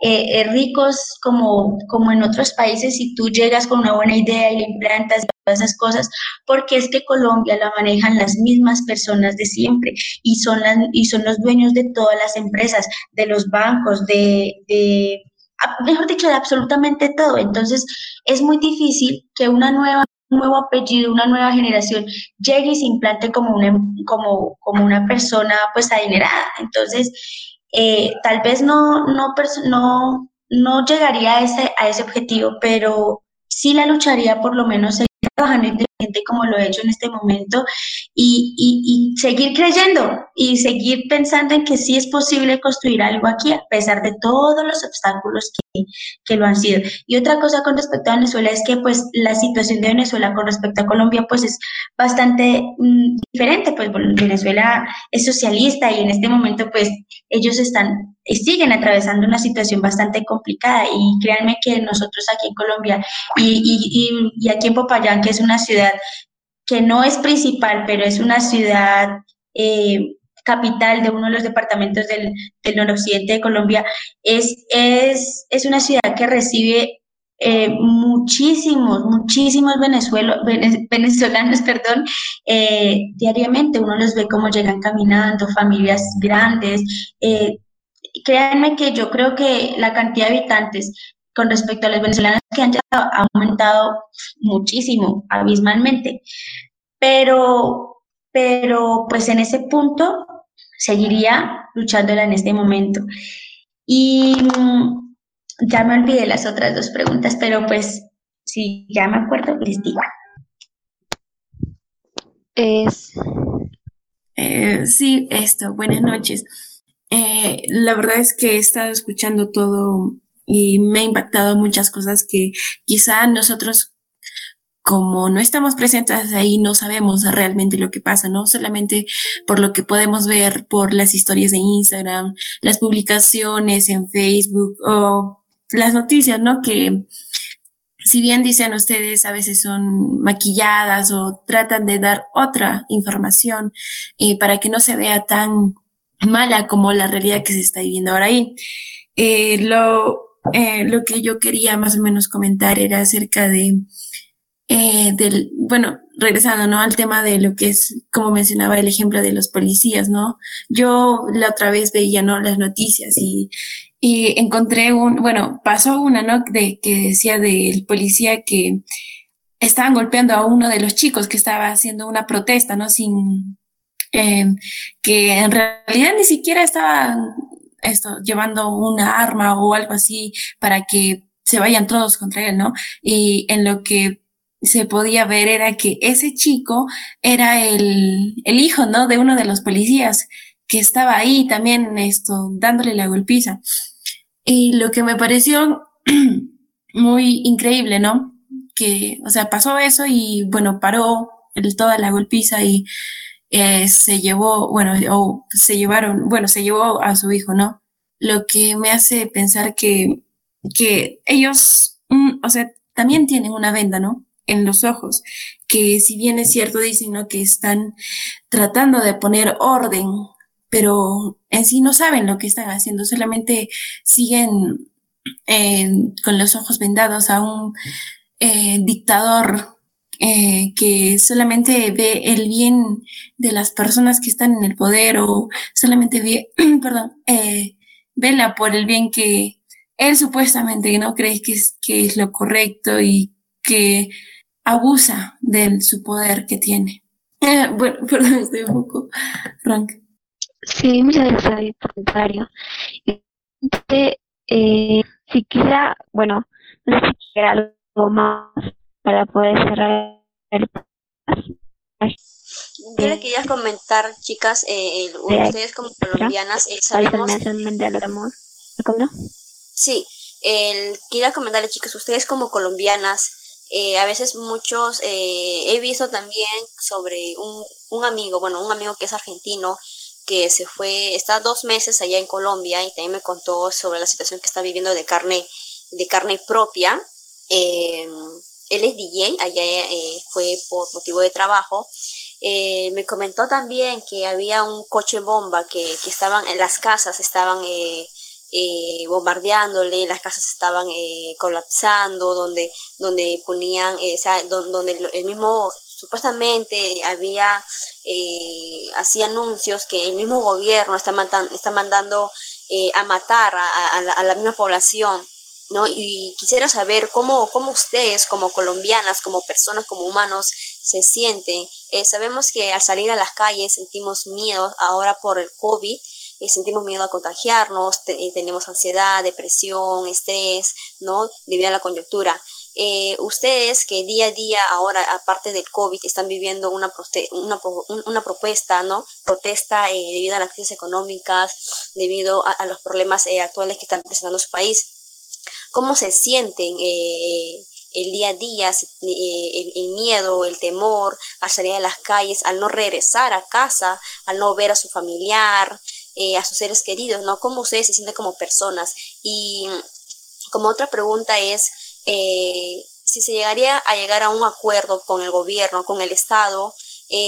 eh, eh, ricos como, como en otros países si tú llegas con una buena idea y le implantas esas cosas, porque es que Colombia la manejan las mismas personas de siempre y son, las, y son los dueños de todas las empresas, de los bancos, de, de mejor dicho, de absolutamente todo. Entonces, es muy difícil que una nueva un nuevo apellido, una nueva generación llegue y se implante como una, como, como una persona pues adinerada. Entonces, eh, tal vez no, no, no, no llegaría a ese, a ese objetivo, pero sí la lucharía por lo menos trabajando independiente como lo he hecho en este momento y, y, y, seguir creyendo y seguir pensando en que sí es posible construir algo aquí a pesar de todos los obstáculos que, que lo han sido. Y otra cosa con respecto a Venezuela es que pues la situación de Venezuela con respecto a Colombia pues es bastante mm, diferente, pues Venezuela es socialista y en este momento pues ellos están, siguen atravesando una situación bastante complicada y créanme que nosotros aquí en Colombia y, y, y, aquí en Popayán, que es una ciudad que no es principal, pero es una ciudad eh, capital de uno de los departamentos del, del noroccidente de Colombia, es, es, es una ciudad que recibe eh, muchísimos, muchísimos venezolanos, perdón, eh, diariamente. Uno los ve como llegan caminando, familias grandes. Eh, créanme que yo creo que la cantidad de habitantes con respecto a los venezolanos que han llegado ha aumentado muchísimo, abismalmente. Pero, pero pues en ese punto seguiría luchándola en este momento. Y mm, ya me olvidé las otras dos preguntas, pero pues si ya me acuerdo, les digo.
Es.
Eh, sí, esto, buenas noches. Eh, la verdad es que he estado escuchando todo y me ha impactado muchas cosas que quizá nosotros como no estamos presentes ahí, no sabemos realmente lo que pasa, ¿no? Solamente por lo que podemos ver por las historias de Instagram, las publicaciones en Facebook o las noticias, ¿no? Que si bien dicen ustedes a veces son maquilladas o tratan de dar otra información eh, para que no se vea tan mala como la realidad que se está viviendo ahora ahí. Eh, lo, eh, lo que yo quería más o menos comentar era acerca de, eh, del, bueno, regresando, ¿no? Al tema de lo que es, como mencionaba el ejemplo de los policías, ¿no? Yo la otra vez veía, ¿no? Las noticias y, y encontré un, bueno, pasó una, ¿no? De, que decía del policía que estaban golpeando a uno de los chicos que estaba haciendo una protesta, ¿no? Sin, eh, que en realidad ni siquiera estaba esto, llevando una arma o algo así para que se vayan todos contra él, ¿no? Y en lo que se podía ver era que ese chico era el, el hijo, ¿no? De uno de los policías que estaba ahí también, esto, dándole la golpiza. Y lo que me pareció muy increíble, ¿no? Que, o sea, pasó eso y, bueno, paró el, toda la golpiza y eh, se llevó, bueno, o se llevaron, bueno, se llevó a su hijo, ¿no? Lo que me hace pensar que, que ellos, mm, o sea, también tienen una venda, ¿no? En los ojos, que si bien es cierto, dicen, ¿no? Que están tratando de poner orden, pero en sí no saben lo que están haciendo, solamente siguen eh, con los ojos vendados a un eh, dictador eh, que solamente ve el bien de las personas que están en el poder o solamente ve, perdón, eh, vela por el bien que él supuestamente no cree que es, que es lo correcto y que abusa de su poder que tiene. Eh, bueno, perdón, estoy un poco frank.
Sí, muchas gracias por el comentario. Eh, si quisiera, bueno, no sé si quisiera algo más para poder cerrar el
yo le quería comentar, chicas, eh, ustedes como colombianas, eh, sabemos... Sí, el, quería comentarle, chicas, ustedes como colombianas, eh, a veces muchos, he visto también sobre un, un amigo, bueno, un amigo que es argentino, que se fue, está dos meses allá en Colombia y también me contó sobre la situación que está viviendo de carne, de carne propia. Eh, él es DJ, allá eh, fue por motivo de trabajo. Eh, me comentó también que había un coche bomba que, que estaban en las casas, estaban eh, bombardeándole, las casas estaban colapsando, donde, donde ponían, o sea, donde, el mismo supuestamente había hacía anuncios que el mismo gobierno está, está mandando a matar a, la, misma población ¿no? Y quisiera saber cómo, cómo ustedes, como colombianas, como personas, como humanos, se sienten. Eh, sabemos que al salir a las calles sentimos miedo ahora por el COVID, eh, sentimos miedo a contagiarnos, eh, tenemos ansiedad, depresión, estrés, ¿no? Debido a la coyuntura. ustedes que día a día ahora, aparte del COVID, están viviendo una, una, una propuesta, ¿no? Protesta debido a las crisis económicas, debido a los problemas actuales que están presentando su país cómo se sienten eh, el día a día, eh, el, miedo, el temor a salir a las calles, al no regresar a casa, al no ver a su familiar, eh, a sus seres queridos, ¿no? ¿Cómo ustedes se sienten como personas? Y como otra pregunta es, si se llegaría a llegar a un acuerdo con el gobierno, con el Estado,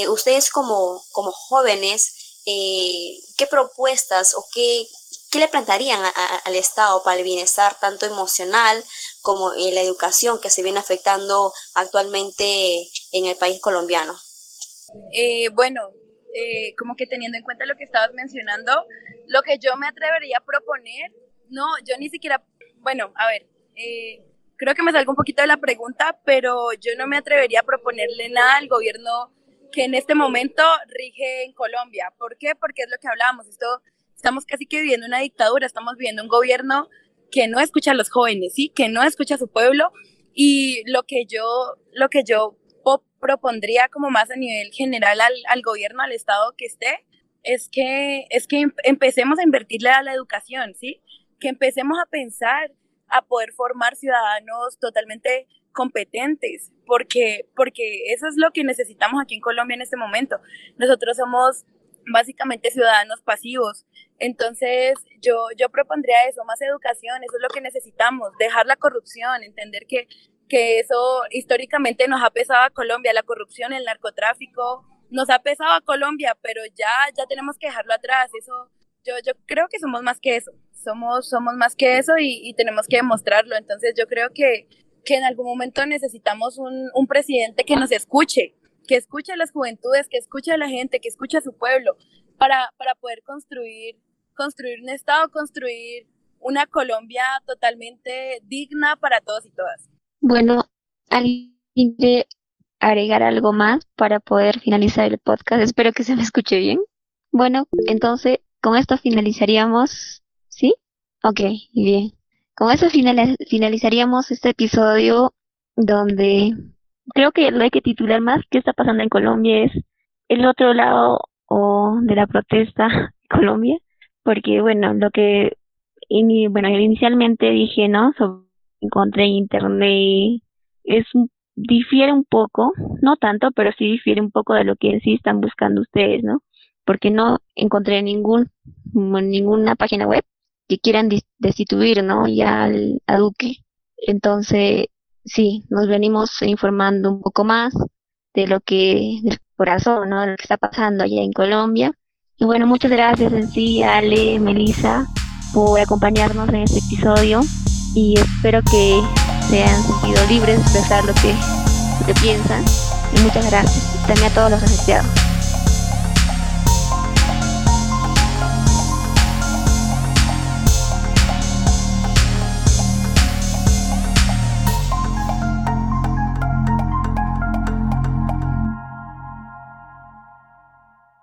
ustedes como, como jóvenes, ¿qué propuestas o qué, ¿Qué le plantearían al Estado para el bienestar tanto emocional como en la educación que se viene afectando actualmente en el país colombiano?
Eh, bueno, eh, como que teniendo en cuenta lo que estabas mencionando, lo que yo me atrevería a proponer, no, yo ni siquiera, bueno, a ver, eh, creo que me salgo un poquito de la pregunta, pero yo no me atrevería a proponerle nada al gobierno que en este momento rige en Colombia. ¿Por qué? Porque es lo que hablábamos, esto estamos casi que viviendo una dictadura, estamos viviendo un gobierno que no escucha a los jóvenes, ¿sí? Que no escucha a su pueblo y lo que yo, lo que yo propondría como más a nivel general al, al gobierno, al Estado que esté, es que, es que empecemos a invertirle a la educación, ¿sí? Que empecemos a pensar, a poder formar ciudadanos totalmente competentes, porque, porque eso es lo que necesitamos aquí en Colombia en este momento. Nosotros somos básicamente ciudadanos pasivos. Entonces, yo, yo propondría eso, más educación, eso es lo que necesitamos, dejar la corrupción, entender que, que eso históricamente nos ha pesado a Colombia, la corrupción, el narcotráfico, nos ha pesado a Colombia, pero ya, ya tenemos que dejarlo atrás. Eso, yo, yo creo que somos más que eso. Somos, somos más que eso y, tenemos que demostrarlo. Entonces yo creo que, que en algún momento necesitamos un, un presidente que nos escuche, que escuche a las juventudes, que escuche a la gente, que escuche a su pueblo, para, para poder construir, construir un Estado, construir una Colombia totalmente digna para todos y todas.
Bueno, ¿alguien quiere agregar algo más para poder finalizar el podcast? Espero que se me escuche bien. Bueno, entonces con esto finalizaríamos, ¿sí? Ok, bien. Con eso finalizaríamos este episodio donde creo que lo hay que titular más qué está pasando en Colombia es el otro lado o de la protesta en Colombia, porque bueno, lo que bueno, inicialmente dije, ¿no? encontré internet es difiere un poco, no tanto, pero sí difiere un poco de lo que sí están buscando ustedes, ¿no? Porque no encontré ningún ninguna página web que quieran destituir, ¿no? Ya al, a Duque. Entonces, sí, nos venimos informando un poco más de lo que, del corazón, ¿no? De lo que está pasando allá en Colombia. Y bueno, muchas gracias en sí, Ale, Melissa, por acompañarnos en este episodio y espero que se hayan sentido libres de expresar lo que, lo piensan. Y muchas gracias también a todos los asociados.